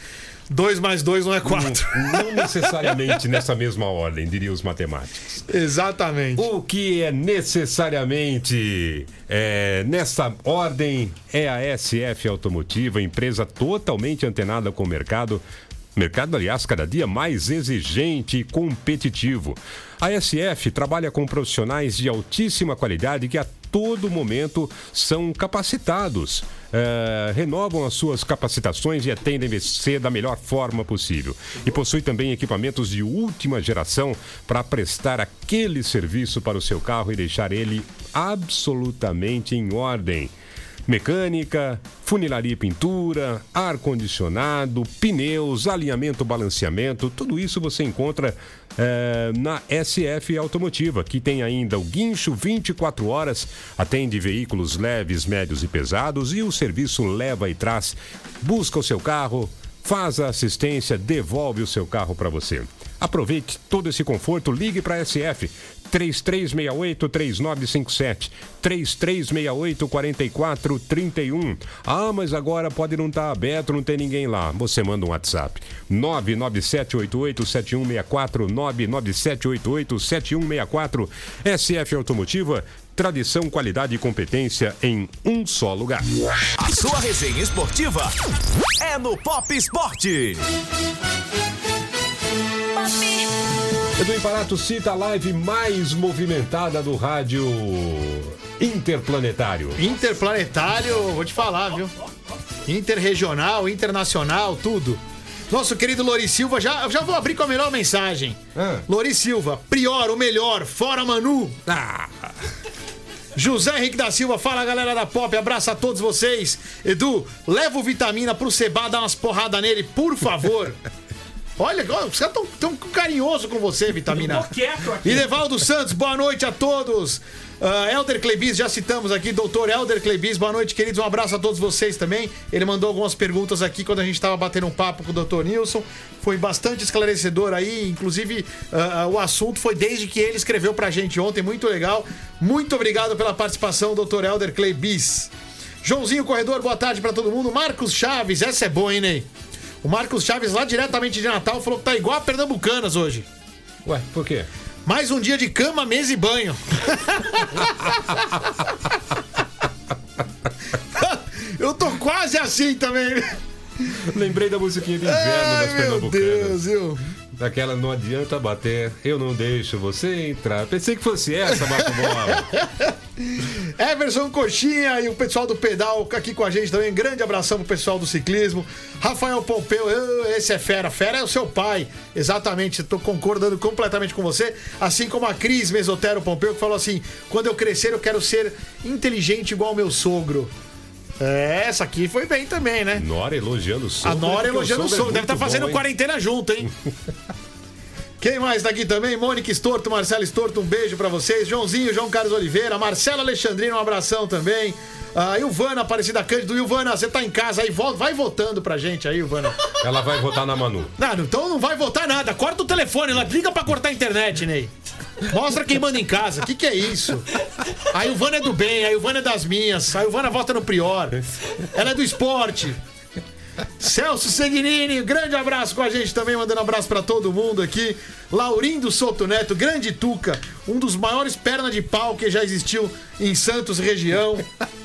2 mais 2 não é 4. Não necessariamente nessa mesma ordem, diriam os matemáticos. Exatamente. O que é necessariamente é, nessa ordem é a SF Automotiva, empresa totalmente antenada com o mercado. Mercado, aliás, cada dia mais exigente e competitivo. A SF trabalha com profissionais de altíssima qualidade que a todo momento são capacitados, eh, renovam as suas capacitações e atendem você da melhor forma possível. E possui também equipamentos de última geração para prestar aquele serviço para o seu carro e deixar ele absolutamente em ordem. Mecânica, funilaria e pintura, ar-condicionado, pneus, alinhamento, balanceamento, tudo isso você encontra eh, na SF Automotiva, que tem ainda o guincho 24 horas, atende veículos leves, médios e pesados e o serviço leva e traz, busca o seu carro, faz a assistência, devolve o seu carro para você. Aproveite todo esse conforto, ligue para a SF 3368-3957, 3368-4431. Ah, mas agora pode não estar aberto, não tem ninguém lá. Você manda um WhatsApp. 997887164, 997887164. SF Automotiva, tradição, qualidade e competência em um só lugar. A sua resenha esportiva é no Pop Esporte. Edu Imparato cita a live mais movimentada do rádio interplanetário. Interplanetário, vou te falar, viu? Interregional, internacional, tudo. Nosso querido Lori Silva, já, já vou abrir com a melhor mensagem. Ah. Lori Silva, Prior, o melhor, fora Manu. Ah, José Henrique da Silva, fala galera da Pop, abraço a todos vocês. Edu, leva o vitamina pro Seba dar umas porradas nele, por favor. Olha, os caras tão, tão carinhoso com você, Vitamina. Tô quieto aqui. Inevaldo Santos, boa noite a todos. Ah, Elder Klebis, já citamos aqui, doutor Elder Klebis, boa noite, queridos. Um abraço a todos vocês também. Ele mandou algumas perguntas aqui quando a gente estava batendo um papo com o doutor Nilson. Foi bastante esclarecedor aí, inclusive ah, o assunto foi desde que ele escreveu pra gente ontem, muito legal. Muito obrigado pela participação, doutor Elder Klebis. Joãozinho Corredor, boa tarde pra todo mundo. Marcos Chaves, essa é boa, hein, Ney? O Marcos Chaves, lá diretamente de Natal, falou que tá igual a Pernambucanas hoje. ué, por quê? Mais um dia de cama, mesa e banho. Eu tô quase assim também. Lembrei da musiquinha de inverno Ai, das meu. Deus, viu? Daquela não adianta bater, eu não deixo você entrar. Pensei que fosse essa, Marco Bola. Everson Coxinha e o pessoal do pedal aqui com a gente também. Grande abração pro pessoal do ciclismo. Rafael Pompeu, eu- esse é fera. Fera é o seu pai. Exatamente, tô concordando completamente com você. Assim como a Cris Mesotero Pompeu, que falou assim: quando eu crescer, eu quero ser inteligente igual meu sogro. É, essa aqui foi bem também, né? Nora elogiando o sogro. A Nora porque elogiando o é sogro. Deve estar muito fazendo bom, quarentena junto, hein? Quem mais tá aqui também? Mônica Estorto, Marcelo Estorto, um beijo pra vocês. Joãozinho, João Carlos Oliveira, Marcelo Alexandrino, um abração também. A Ilvana Aparecida Cândido. Ilvana, você tá em casa aí, volta, vai votando pra gente aí, Ilvana. Ela vai votar na Manu. Não, então não vai votar nada. Corta o telefone lá, liga pra cortar a internet, Ney. Mostra quem manda em casa. O que, que é isso? A Ilvana é do bem, a Ilvana é das minhas. A Ilvana vota no Prior. Ela é do esporte. Celso Seguinini, grande abraço com a gente também, mandando abraço pra todo mundo aqui. Laurindo Soto Neto, grande Tuca, um dos maiores perna de pau que já existiu em Santos região.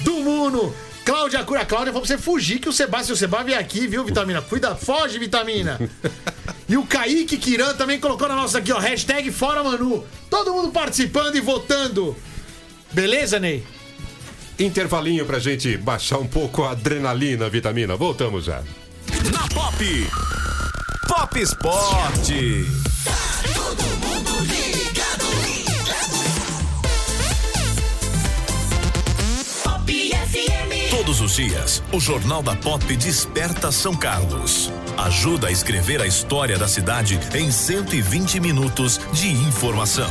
Do Muno, Cláudia Cura. Cláudia falou pra você fugir que o Sebastião o Seba vem aqui, viu, Vitamina? Cuida, foge, Vitamina. E o Kaique Kiran também colocou na nossa aqui, ó, hashtag Fora Manu. Todo mundo participando e votando. Beleza, Ney? Intervalinho pra gente baixar um pouco a adrenalina, vitamina. Voltamos já. Na Pop. Pop Esporte. Pop FM. Todos os dias, o Jornal da Pop desperta São Carlos. ajuda a escrever a história da cidade em 120 minutos de informação.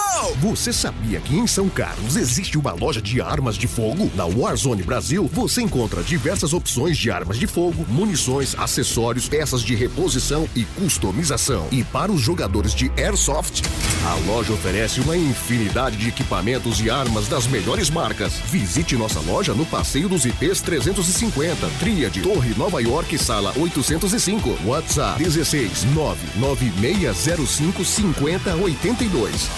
Você sabia que em São Carlos existe uma loja de armas de fogo? Na Warzone Brasil, você encontra diversas opções de armas de fogo, munições, acessórios, peças de reposição e customização. E para os jogadores de Airsoft, a loja oferece uma infinidade de equipamentos e armas das melhores marcas. Visite nossa loja no Passeio dos IPs 350, Tríade, Torre Nova York, sala 805. WhatsApp 16 99605 5082.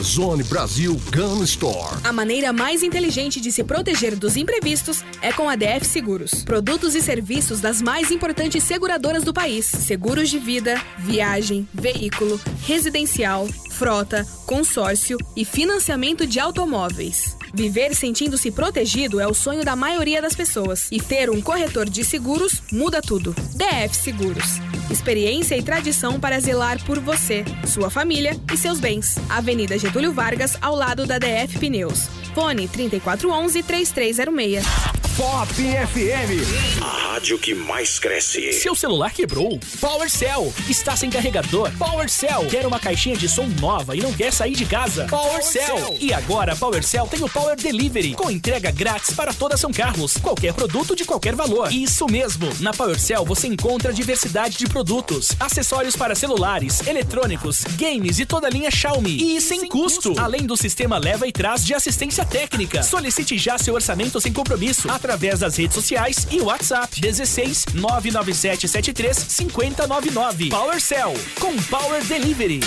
Warzone Brasil Gun Store. A maneira mais inteligente de se proteger dos imprevistos é com a DF Seguros. Produtos e serviços das mais importantes seguradoras do país: seguros de vida, viagem, veículo, residencial, frota, consórcio e financiamento de automóveis. Viver sentindo-se protegido é o sonho da maioria das pessoas. E ter um corretor de seguros muda tudo. DF Seguros. Experiência e tradição para zelar por você, sua família e seus bens. Avenida Getúlio Vargas, ao lado da DF Pneus. Fone 3411-3306. Pop FM. Rádio que mais cresce. Seu celular quebrou? PowerCell. Está sem carregador? PowerCell. Quer uma caixinha de som nova e não quer sair de casa? PowerCell. E agora a PowerCell tem o Power Delivery, com entrega grátis para toda São Carlos. Qualquer produto de qualquer valor. Isso mesmo. Na PowerCell você encontra diversidade de produtos, acessórios para celulares, eletrônicos, games e toda a linha Xiaomi. E sem, custo. Além do sistema leva e traz de assistência técnica. Solicite já seu orçamento sem compromisso através das redes sociais e WhatsApp 16 99773 5099. PowerCell com Power Delivery.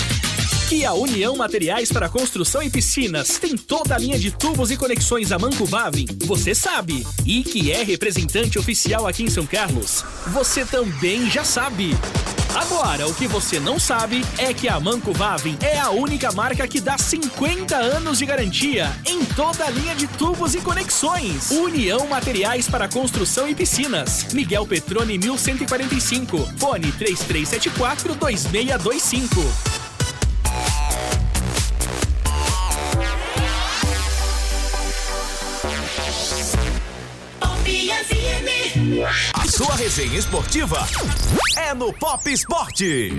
Que a União Materiais para Construção e Piscinas tem toda a linha de tubos e conexões a Manco Vavin, você sabe. E que é representante oficial aqui em São Carlos, você também já sabe. Agora, o que você não sabe é que a Manco Vavin é a única marca que dá 50 anos de garantia em toda a linha de tubos e conexões. União Materiais para Construção e Piscinas. Miguel Petrone 1145. Fone 3374 2625. A sua resenha esportiva é no Pop Esporte.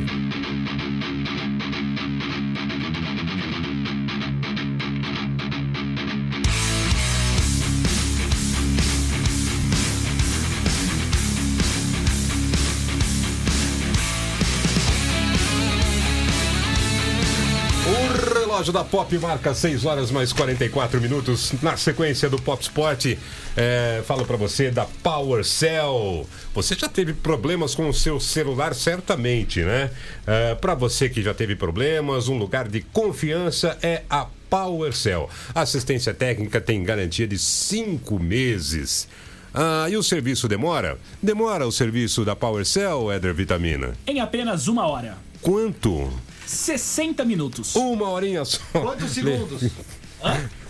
Relógio da Pop marca 6 horas mais 44 minutos. Na sequência do Pop Sport, é, falo para você da PowerCell. Você já teve problemas com o seu celular, certamente, né? É, para você que já teve problemas, um lugar de confiança é a PowerCell. A assistência técnica tem garantia de 5 meses. Ah, e o serviço demora? Demora o serviço da PowerCell, Éder Vitamina? Em apenas uma hora. Quanto? 60 minutos. Uma horinha só. Quantos segundos?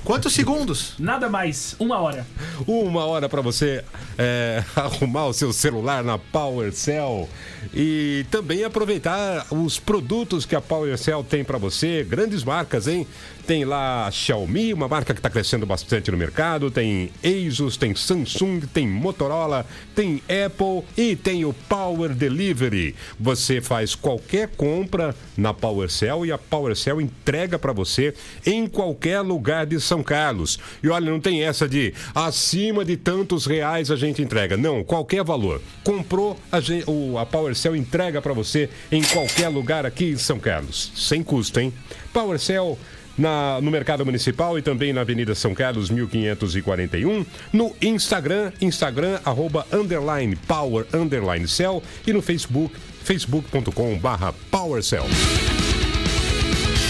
Quantos segundos? Nada mais, uma hora. Uma hora para você é, arrumar o seu celular na PowerCell e também aproveitar os produtos que a PowerCell tem para você, grandes marcas, hein? Tem lá a Xiaomi, uma marca que está crescendo bastante no mercado, tem Asus, tem Samsung, tem Motorola, tem Apple e tem o Power Delivery. Você faz qualquer compra na PowerCell e a PowerCell entrega para você em qualquer lugar de São Carlos. E olha, não tem essa de acima de tantos reais a gente entrega. Não, qualquer valor. Comprou, a, gente, a PowerCell entrega para você em qualquer lugar aqui em São Carlos. Sem custo, hein? PowerCell na, no Mercado Municipal e também na Avenida São Carlos, 1541. No Instagram, Instagram, arroba, underline, power, underline, cell. E no Facebook, facebook.com barra powercell.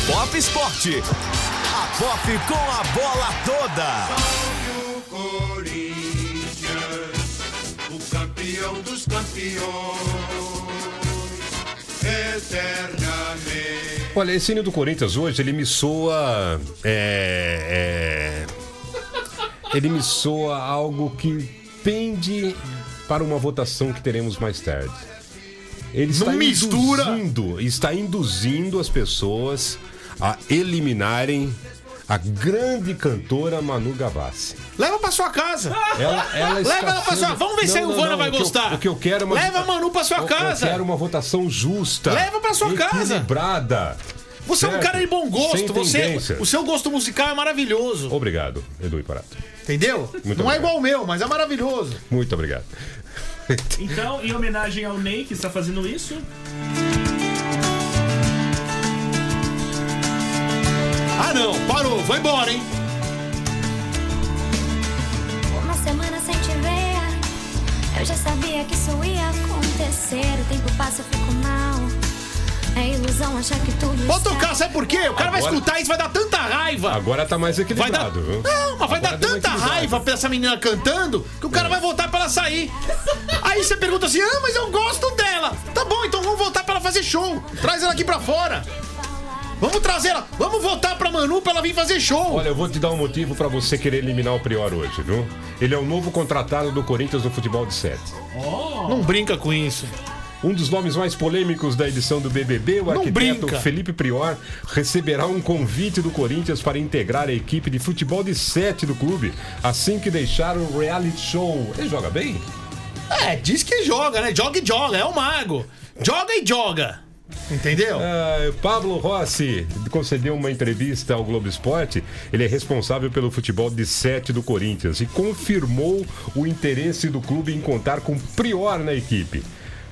Pop Esporte. A Pop com a bola toda. o campeão dos campeões, eternamente. Olha, esse hino do Corinthians hoje, ele me soa. É, é, ele me soa algo que pende para uma votação que teremos mais tarde. Ele está Não mistura. induzindo, está induzindo as pessoas a eliminarem a grande cantora Manu Gavassi. Leva pra sua casa. Ela, ela está Leva ela pra sua sendo- Vamos ver se a Não, não, Ivana não, vai o que eu- gostar. o que eu quero é uma- Leva a Manu pra sua Eu- casa. Eu quero uma votação justa. Leva pra sua casa. Equilibrada. Você é um Certo? cara de bom gosto. Você, o seu gosto musical é maravilhoso. Obrigado, Edu Iparato. Entendeu? Muito Não é obrigado. igual o meu, mas é maravilhoso. Muito obrigado. Então, em homenagem ao Ney, que está fazendo isso, não. Parou. Vai embora, hein? Uma semana sem te ver, eu já sabia que isso ia acontecer. O tempo passa, eu fico mal. É ilusão achar que tudo tocar, sabe por quê? O cara vai Agora- escutar isso, vai dar tanta raiva. Agora tá mais Vai dar... equilibrado, viu? Não, mas vai Agora dar deu uma tanta equilibrada. raiva pra essa menina cantando que o cara vai voltar pra ela sair. Aí você pergunta assim: ah, mas eu gosto dela. Tá bom, então vamos voltar pra ela fazer show. Traz ela aqui pra fora. Vamos trazer ela. Vamos voltar pra Manu pra ela vir fazer show. Olha, eu vou te dar um motivo pra você querer eliminar o Prior hoje, viu? Ele é o novo contratado do Corinthians no futebol de sete. Não brinca com isso. Um dos nomes mais polêmicos da edição do BBB, o Não arquiteto brinca. Felipe Prior, receberá um convite do Corinthians para integrar a equipe de futebol de sete do clube, assim que deixar o reality show. Ele joga bem? É, diz que joga, né? Joga e joga, é o mago. Joga e joga. Entendeu? Ah, Pablo Rossi concedeu uma entrevista ao Globo Esporte. Ele é responsável pelo futebol de sete do Corinthians e confirmou o interesse do clube em contar com Prior na equipe.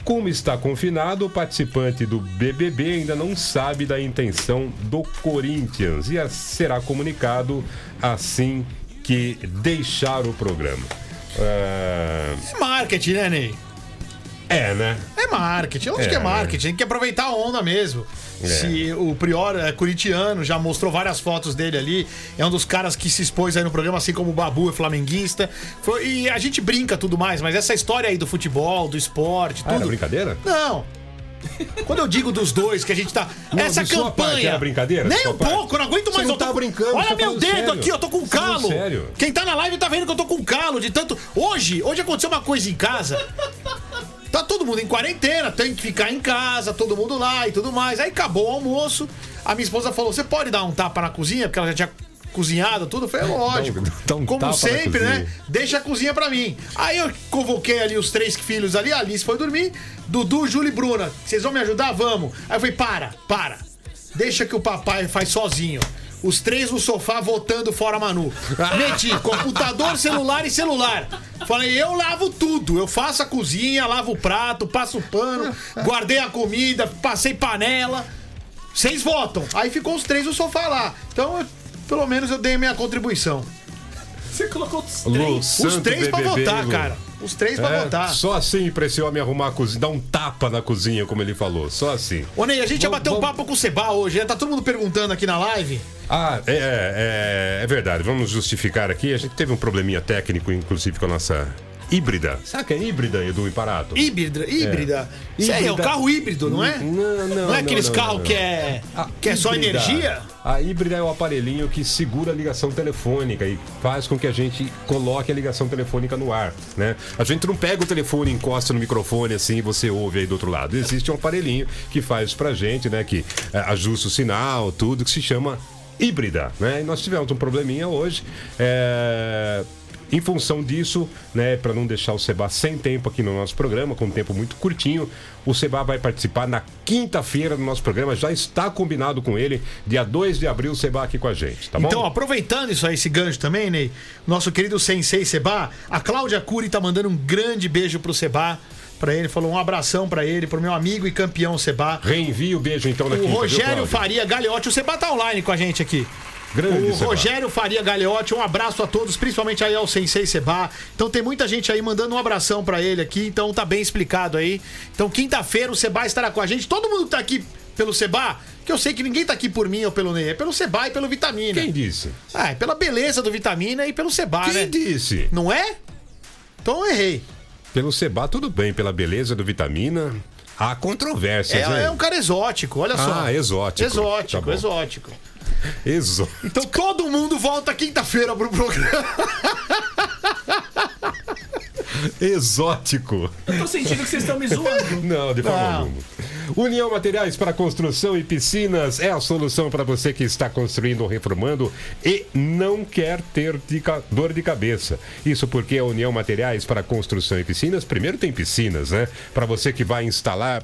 Como está confinado, o participante do BBB ainda não sabe da intenção do Corinthians e será comunicado assim que deixar o programa. Ah, É marketing, né, Ney? É, né? É marketing, acho É, que é né? marketing, tem que aproveitar a onda mesmo. Se o Prior é corintiano, já mostrou várias fotos dele ali, é um dos caras que se expôs aí no programa, assim como o Babu é flamenguista. Foi- e a gente brinca tudo mais, mas essa história aí do futebol, do esporte, Ah, era tudo. brincadeira? Não. Quando eu digo dos dois, que a gente tá. Não, essa campanha. parte, brincadeira? De Nem um parte? pouco, não aguento Você mais. não eu tô tá com- brincando, Olha você meu dedo sério. aqui, eu tô com Você calo. sério. Quem tá na live tá vendo que eu tô com calo de tanto. Hoje, hoje aconteceu uma coisa em casa. Tá todo mundo em quarentena, tem que ficar em casa, todo mundo lá e tudo mais. Aí acabou o almoço. A minha esposa falou: Você pode dar um tapa na cozinha? Porque ela já tinha cozinhado tudo. Eu falei: Lógico. Dá um- Como sempre, né? Deixa a cozinha pra mim. Aí eu convoquei ali os três filhos ali, a Alice foi dormir, Dudu, Júlio e Bruna. Vocês vão me ajudar? Vamos. Aí eu falei: Para, para. Deixa que o papai faz sozinho. Os três no sofá votando fora Manu. Meti computador, celular e celular. Falei, eu lavo tudo. Eu faço a cozinha, lavo o prato, passo o pano, guardei a comida, passei panela. Vocês votam. Aí ficou os três no sofá lá. Então, eu- pelo menos eu dei a minha contribuição. você colocou os três. Os Santo três pra BBB, votar, Lu. cara. Os três pra É, votar. Só assim pra esse homem arrumar a cozinha, dar um tapa na cozinha, como ele falou. Só assim. Ô, Ney, a gente ia bater um papo com o Seba hoje, né? Tá todo mundo perguntando aqui na live. Ah, é, é, é verdade. Vamos justificar aqui. A gente teve um probleminha técnico, inclusive, com a nossa híbrida. Sabe que é híbrida, Edu Imparato? Híbrida. Híbrida. Isso aí é o Híbrida. carro híbrido, não é? Não, não. Não é aqueles não, carros que é, A que é só híbrida- energia? A híbrida é o aparelhinho que segura a ligação telefônica e faz com que a gente coloque a ligação telefônica no ar, né? A gente não pega o telefone, encosta no microfone assim e você ouve aí do outro lado. Existe um aparelhinho que faz pra gente, né? Que é, ajusta o sinal, tudo, que se chama híbrida, né? E nós tivemos um probleminha hoje. é, Em função disso, né, para não deixar o Seba sem tempo aqui no nosso programa, com um tempo muito curtinho, o Seba vai participar na quinta-feira do nosso programa. Já está combinado com ele, dia 2 de abril, o Seba aqui com a gente, tá bom? Então, aproveitando isso aí, esse gancho também, Ney, nosso querido Sensei Seba, a Cláudia Cury tá mandando um grande beijo pro Seba. pra ele, falou um abração pra ele, pro meu amigo e campeão Seba. Reenvia o beijo então na O quinta, viu, Rogério Cláudio? Faria Galeotti, o Seba tá online com a gente aqui. Grande o. Rogério Faria Galeotti, um abraço a todos, principalmente aí ao Sensei Seba. Então tem muita gente aí mandando um abração pra ele aqui, então tá bem explicado aí. Então quinta-feira o Seba estará com a gente. Todo mundo tá aqui pelo Seba, que eu sei que ninguém tá aqui por mim ou pelo Ney, é pelo Seba e pelo Vitamina. Quem disse? Ah, é pela beleza do Vitamina e pelo Seba, Quem né? disse? Não é? Então eu errei. Pelo Seba, tudo bem. Pela beleza do Vitamina, há controvérsias, É, hein? é um cara exótico, olha só. Ah, exótico. Exótico, Tá bom. Exótico. Então todo mundo volta quinta-feira pro programa. Exótico. Eu tô sentindo que vocês estão me zoando. Não, de forma alguma. União Materiais para Construção e Piscinas é a solução para você que está construindo ou reformando e não quer ter dor de cabeça. Isso porque a União Materiais para Construção e Piscinas, primeiro tem piscinas, né? Para você que vai instalar,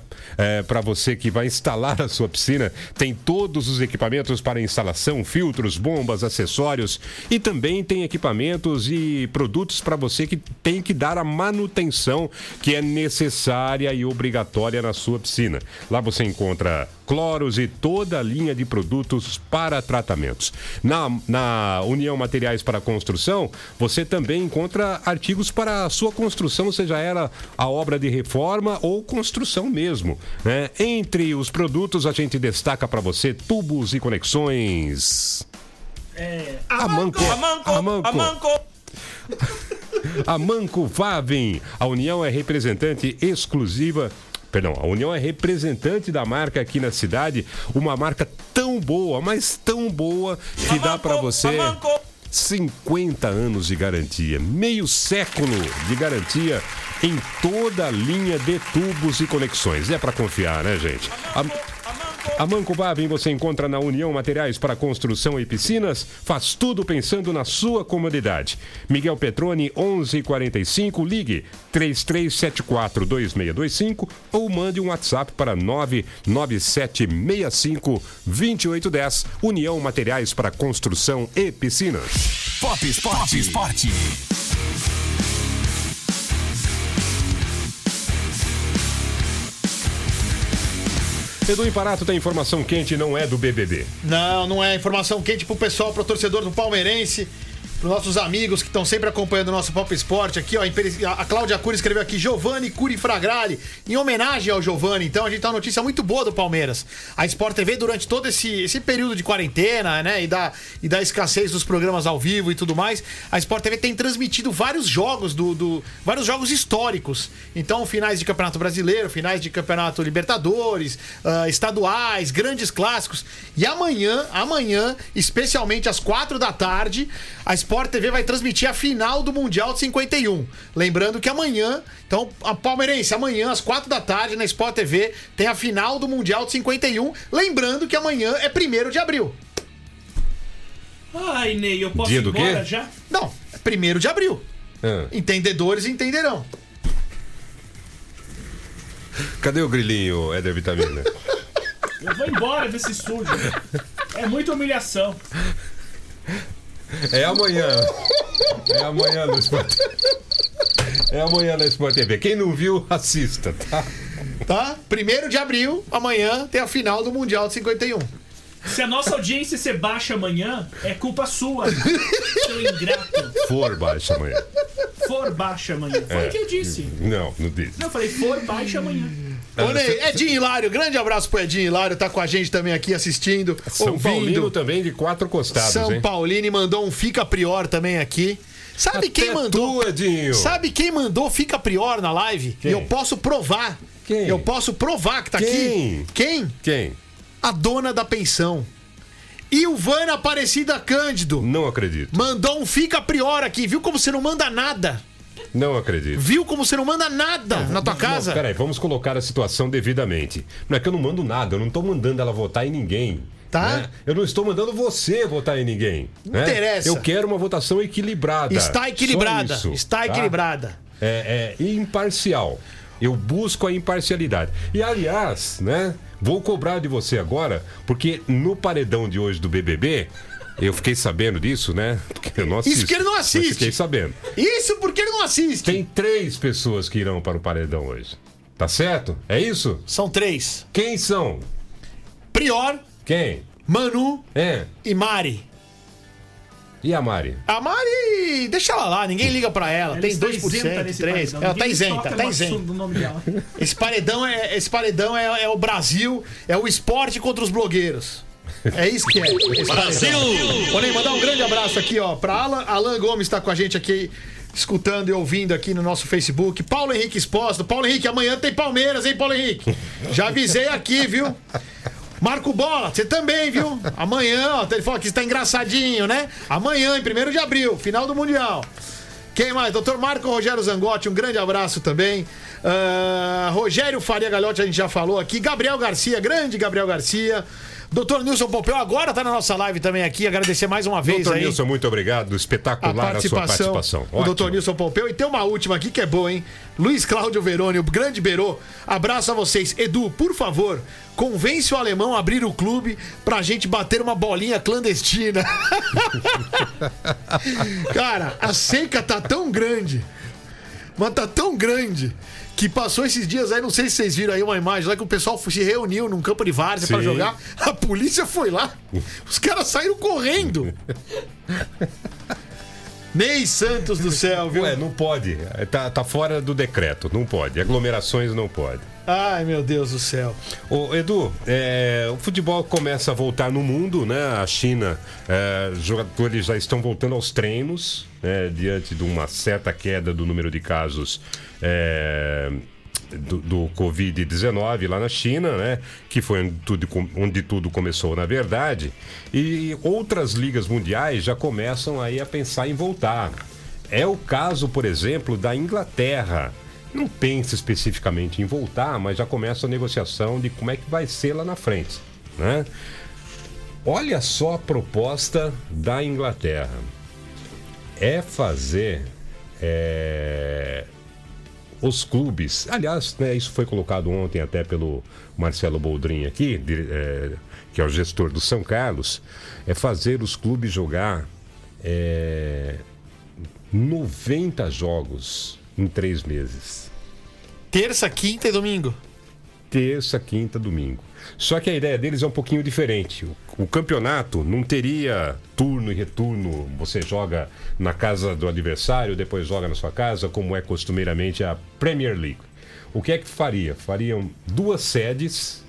para você que vai instalar a sua piscina, tem todos os equipamentos para instalação, filtros, bombas, acessórios e também tem equipamentos e produtos para você que tem que dar a manutenção que é necessária e obrigatória na sua piscina. Lá você encontra cloros e toda a linha de produtos para tratamentos. Na, na União Materiais para Construção, você também encontra artigos para a sua construção, seja ela a obra de reforma ou construção mesmo. né? Entre os produtos, a gente destaca para você tubos e conexões. É. Amanco, Amanco, Amanco. Amanco. A Manco Vavem, a União é representante exclusiva. Perdão, a União é representante da marca aqui na cidade, uma marca tão boa, mas tão boa que dá pra você Amanco. 50 anos de garantia, meio século de garantia em toda a linha de tubos e conexões. É pra confiar, né, gente? A... A Manco Bavin você encontra na União Materiais para Construção e Piscinas. Faz tudo pensando na sua comodidade. Miguel Petrone, 1145, ligue 33742625 ou mande um WhatsApp para 997652810. União Materiais para Construção e Piscinas. Pop Sport. Sport. Edu Imparato tem informação quente, não é do BBB. Não, não é informação quente pro pessoal, pro torcedor do Palmeirense, pros nossos amigos que estão sempre acompanhando o nosso Pop Esporte. Aqui, ó, a Cláudia Curi escreveu aqui, Giovanni Curi Fragrali, em homenagem ao Giovanni. Então a gente tá uma notícia muito boa do Palmeiras. A Sport TV, durante todo esse, esse período de quarentena, né, e da, e da escassez dos programas ao vivo e tudo mais, a Sport TV tem transmitido vários jogos do, do- vários jogos históricos. Então, finais de Campeonato Brasileiro, finais de Campeonato Libertadores, ah, estaduais, grandes clássicos. E amanhã, amanhã, especialmente às quatro da tarde, a Sport TV vai transmitir a final do Mundial de 51. Lembrando que amanhã, então, a Palmeirense, amanhã às quatro da tarde na Sport TV tem a final do Mundial de 51. Lembrando que amanhã é 1 de abril. Ai, Ney, eu posso Dia ir do embora quê? já? Não, é 1 de abril. Ah, Entendedores entenderão. cadê o grilinho, Éder Vitamina? Eu vou embora desse estúdio. É muita humilhação. É amanhã. É amanhã no Sport É amanhã na Sport TV. Quem não viu, assista, tá? Tá? 1 de abril, amanhã, tem a final do Mundial de 51. Se a nossa audiência ser baixa amanhã, é culpa sua. Seu ingrato. For baixa amanhã. For baixa amanhã. Foi o que eu disse. Não, não disse. Não, eu falei, for baixa amanhã. Ô, Edinho Hilário, grande abraço pro Edinho Hilário, tá com a gente também aqui assistindo, São Paulino ouvindo. também de quatro costados, São hein? Paulino mandou um Fica Prior também aqui. Sabe Até quem mandou? tu, Edinho. Sabe quem mandou Fica Prior na live? Quem? Eu posso provar. Quem? Eu posso provar que tá Quem? aqui. Quem? Quem? A dona da pensão. Ilvana Aparecida Cândido. Não acredito. Mandou um Fica Prior aqui. Viu como você não manda nada? Não acredito. Viu como você não manda nada na tua casa? Não, peraí, vamos colocar a situação devidamente. Não é que eu não mando nada, eu não tô mandando ela votar em ninguém. Tá. né? Eu não estou mandando você votar em ninguém. né? interessa. Eu quero uma votação equilibrada. Está equilibrada. Isso, está tá? equilibrada. É, é imparcial. Eu busco a imparcialidade. E aliás, né? Vou cobrar de você agora, porque no paredão de hoje do BBB, eu fiquei sabendo disso, né? Porque eu não assisto. Isso que ele não assiste. Fiquei sabendo. Isso porque ele não assiste. Tem três pessoas que irão para o paredão hoje. Tá certo? É isso? São três: Quem são? Prior, Quem? Manu É. e Mari. E a Mari? A Mari, deixa ela lá, ninguém liga pra ela. Ela Tem está 2%, isenta nesse 3%. paredão. Ela tá isenta, tá isenta. do nome dela. Esse paredão é, esse paredão é, é o Brasil, é o esporte contra os blogueiros. É isso que é. Brasil! Vou nem mandar um grande abraço aqui, ó, pra Alan, Alan Gomes tá com a gente aqui, escutando e ouvindo aqui no nosso Facebook. Paulo Henrique Exposto. Paulo Henrique, amanhã tem Palmeiras, hein, Paulo Henrique? Já avisei aqui, viu? Marco Bola, você também, viu? Amanhã, ó, ele falou que está engraçadinho, né? Amanhã, em 1 de abril, final do Mundial. Quem mais? Doutor Marco Rogério Zangotti, um grande abraço também. Ah, Rogério Faria Galhote, a gente já falou aqui. Gabriel Garcia, grande Gabriel Garcia. Doutor Nilson Pompeu, agora tá na nossa live também aqui. Agradecer mais uma vez Doutor aí Nilson, muito obrigado. a Espetacular a, sua participação, o doutor Nilson Pompeu. E tem uma última aqui que é boa, hein? Luiz Cláudio Veroni, o grande Berô. Abraço a vocês. Edu, por favor, convence o alemão a abrir o clube pra gente bater uma bolinha clandestina. Cara, a seca tá tão grande. Mas tá tão grande que passou esses dias aí, não sei se vocês viram aí uma imagem lá que o pessoal se reuniu num campo de várzea pra Sim. jogar. A polícia foi lá. Os caras saíram correndo. Ney Santos do céu, viu? Ué, não pode. Tá, tá fora do decreto. Não pode. Aglomerações não pode. Ai, meu Deus do céu. Ô, Edu, é, o futebol começa a voltar no mundo, né? A China, é, jogadores já estão voltando aos treinos, né? diante de uma certa queda do número de casos é, do, do Covid-19 lá na China, né? Que foi onde tudo, onde tudo começou, na verdade. E outras ligas mundiais já começam aí a pensar em voltar. É o caso, por exemplo, da Inglaterra. Não pensa especificamente em voltar, mas já começa a negociação de como é que vai ser lá na frente, né? Olha só a proposta da Inglaterra. É fazer é, os clubes. Aliás, né, isso foi colocado ontem até pelo Marcelo Boldrin aqui, dire- é, que é o gestor do São Carlos, é fazer os clubes jogar é, 90 jogos em três meses. Terça, quinta e domingo. Terça, quinta, domingo. Só que a ideia deles é um pouquinho diferente. O, o campeonato não teria turno e retorno. Você joga na casa do adversário, depois joga na sua casa, como é costumeiramente a Premier League. O que é que faria? Fariam duas sedes.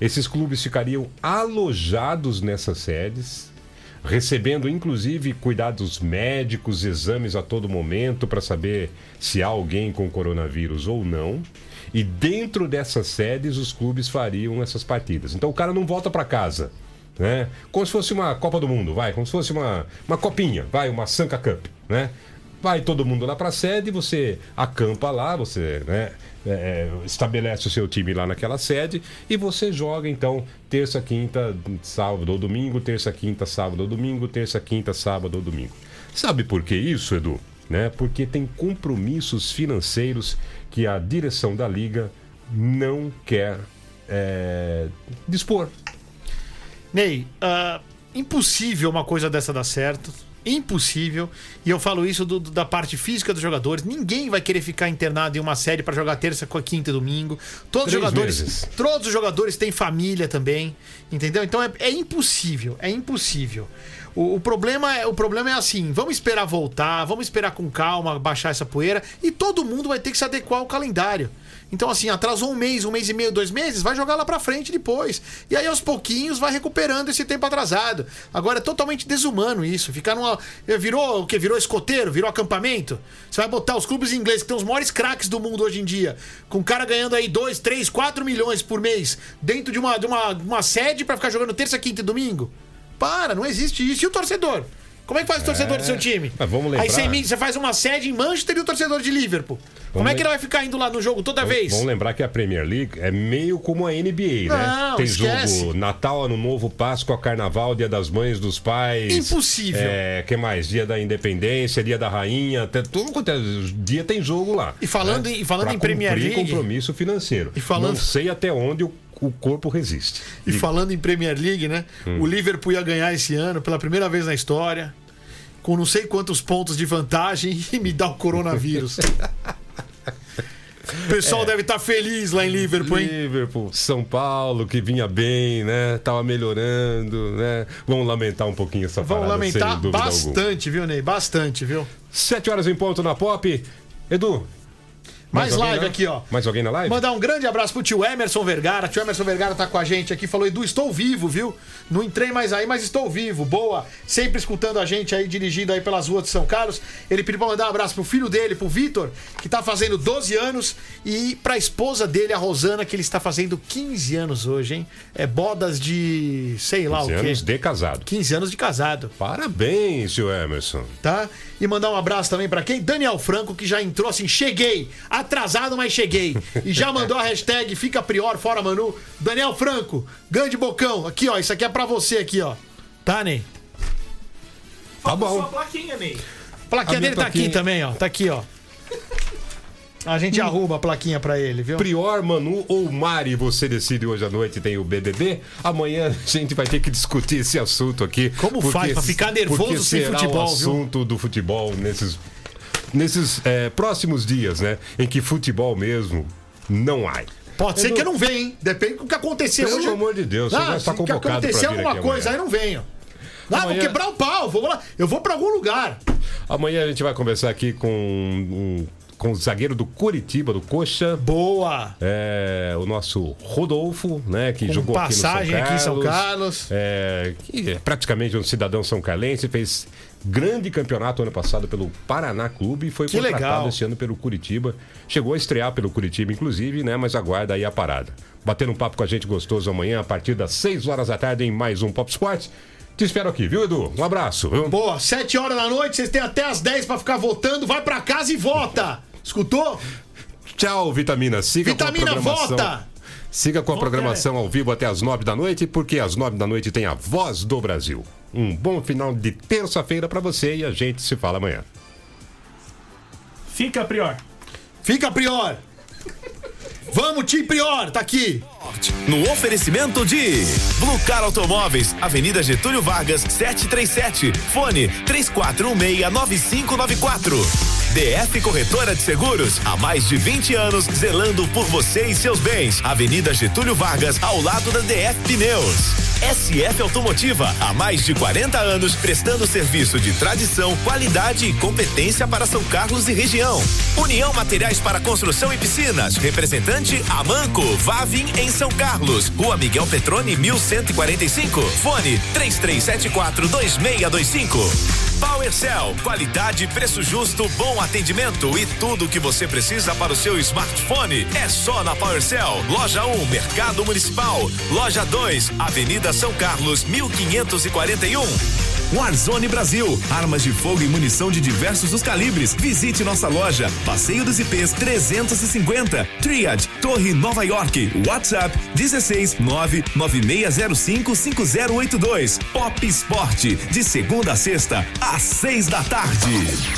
Esses clubes ficariam alojados nessas sedes, recebendo inclusive cuidados médicos, exames a todo momento para saber se há alguém com coronavírus ou não. E dentro dessas sedes os clubes fariam essas partidas. Então o cara não volta para casa, né? Como se fosse uma Copa do Mundo, vai, como se fosse uma, uma copinha, vai, uma Sanca Cup, né? Vai todo mundo lá para a sede, você acampa lá, você né, é, estabelece o seu time lá naquela sede e você joga então terça, quinta, sábado ou domingo, terça, quinta, sábado ou domingo, terça, quinta, sábado ou domingo. Sabe por que isso, Edu? Né? Porque tem compromissos financeiros que a direção da liga não quer é, dispor. Ney, ah, impossível uma coisa dessa dar certo. Impossível. E eu falo isso do- do- da parte física dos jogadores. Ninguém vai querer ficar internado em uma série para jogar terça, quinta e domingo. Todos os jogadores, meses. todos os jogadores têm família também, entendeu? Então é, é impossível, é impossível. O, o problema é, o problema é assim, vamos esperar voltar, vamos esperar com calma, baixar essa poeira e todo mundo vai ter que se adequar ao calendário. Então, assim, atrasou um mês, um mês e meio, dois meses, vai jogar lá pra frente depois. E aí, aos pouquinhos, vai recuperando esse tempo atrasado. Agora, é totalmente desumano isso. Ficar numa. Virou o que? Virou escoteiro? Virou acampamento? Você vai botar os clubes ingleses, que tem os maiores craques do mundo hoje em dia, com o cara ganhando aí 2, 3, 4 milhões por mês, dentro de uma, de uma, uma sede pra ficar jogando terça, quinta e domingo? Para, não existe isso. E o torcedor? Como é que faz o torcedor do seu time? mas vamos Aí lembrar- você, imi- você faz uma sede em Manchester e o torcedor de Liverpool. Como é que ele vai ficar indo lá no jogo toda vez? Vamos lembrar que a Premier League é meio como a NBA, né? Não, Tem esquece. jogo Natal, Ano Novo, Páscoa, Carnaval, Dia das Mães, dos Pais. Impossível. É, que mais? Dia da Independência, Dia da Rainha, até, tudo quanto é dia tem jogo lá. E falando né? em- e falando Pra em Premier League- compromisso financeiro. E falando- Não sei até onde o, o corpo resiste. E falando em Premier League, né? Hum. O Liverpool ia ganhar esse ano pela primeira vez na história, com não sei quantos pontos de vantagem e me dá o coronavírus. O pessoal deve estar feliz lá em Liverpool, hein? Liverpool, São Paulo, que vinha bem, né? Tava melhorando, né? Vamos lamentar um pouquinho essa Vamos parada, lamentar dúvida alguma. bastante, viu, Ney? Bastante, viu? Sete horas em ponto na Pop. Edu. Mais alguém live lá? aqui, ó. Mais alguém na live? Mandar um grande abraço pro tio Emerson Vergara. Tio Emerson Vergara tá com a gente aqui. Falou, Edu, estou vivo, viu? Não entrei mais aí, mas estou vivo. Boa. Sempre escutando a gente aí, dirigindo aí pelas ruas de São Carlos. Ele pediu pra mandar um abraço pro filho dele, pro Vitor, que tá fazendo 12 anos. E pra esposa dele, a Rosana, que ele está fazendo 15 anos hoje, hein? É bodas de sei lá 15 o quê. anos de casado. 15 anos de casado. Parabéns, tio Emerson. tá? E mandar um abraço também pra quem? Daniel Franco, que já entrou assim, cheguei, atrasado, mas cheguei. E já mandou a hashtag Fica Prior, fora Manu. Daniel Franco, grande bocão. Aqui, ó, isso aqui é pra você aqui, ó. Tá, Ney? Tá Sua bom. plaquinha, Ney. A plaquinha A dele tá aqui plaquinha. também, ó. Tá aqui, ó. A gente arruma a plaquinha pra ele, viu? Prior, Manu ou Mari, você decide hoje à noite, tem o BBB. Amanhã a gente vai ter que discutir esse assunto aqui. Como faz pra ficar nervoso porque sem futebol, o viu? assunto do futebol nesses, nesses é, próximos dias, né? Em que futebol mesmo não há. Pode ser que eu não venha, hein? Depende do que acontecer Pelo hoje. amor de Deus, você ah, está se convocado pra acontecer alguma aqui coisa, aí não venho. Ah, vou Amanhã- quebrar o pau, vou lá. Eu vou pra algum lugar. Amanhã a gente vai conversar aqui com, um- com o zagueiro do Curitiba, do Coxa. Boa. É, o nosso Rodolfo, né? Que Com jogou passagem aqui, aqui no em São São Carlos. Carlos. É, que é praticamente um cidadão são carlense, fez grande campeonato ano passado pelo Paraná Clube e foi Que contratado legal. esse ano pelo Curitiba. Chegou a estrear pelo Curitiba, inclusive, né? Mas aguarda aí a parada. Batendo um papo com a gente gostoso amanhã, a partir das 6 horas da tarde, em mais um Pop Sport. Te espero aqui, viu, Edu? Um abraço, viu? Boa, 7 horas da noite, vocês têm até as 10 pra ficar votando. Vai pra casa e vota. Escutou? Tchau, Vitamina. Siga Vitamina, com a programação. vota! Siga com a programação ao vivo até as nove da noite, porque às nove da noite tem a Voz do Brasil. Um bom final de terça-feira pra você e a gente se fala amanhã. Fica, Prior. Fica Prior. Vamos, Tim Prior, tá aqui. No oferecimento de Blue Car Automóveis, Avenida Getúlio Vargas, 737. Fone 34169594. DF Corretora de Seguros, há mais de 20 anos, zelando por você e seus bens. Avenida Getúlio Vargas, ao lado da DF Pneus. SF Automotiva, há mais de 40 anos, prestando serviço de tradição, qualidade e competência para São Carlos e região. União Materiais para Construção e Piscinas, representante Amanco, Vavin em São Carlos, Rua Miguel Petrone, 1145. Fone 3374 2625. PowerCell, qualidade, preço justo, bom atendimento e tudo o que você precisa para o seu smartphone é só na PowerCell. Loja 1, Mercado Municipal. Loja 2, Avenida São Carlos, 1541. Warzone Brasil, armas de fogo e munição de diversos os calibres. Visite nossa loja, Passeio dos IPs 350, Triad, Torre Nova York, WhatsApp 16 99605 5082. Pop Sport, de segunda a sexta, às seis da tarde.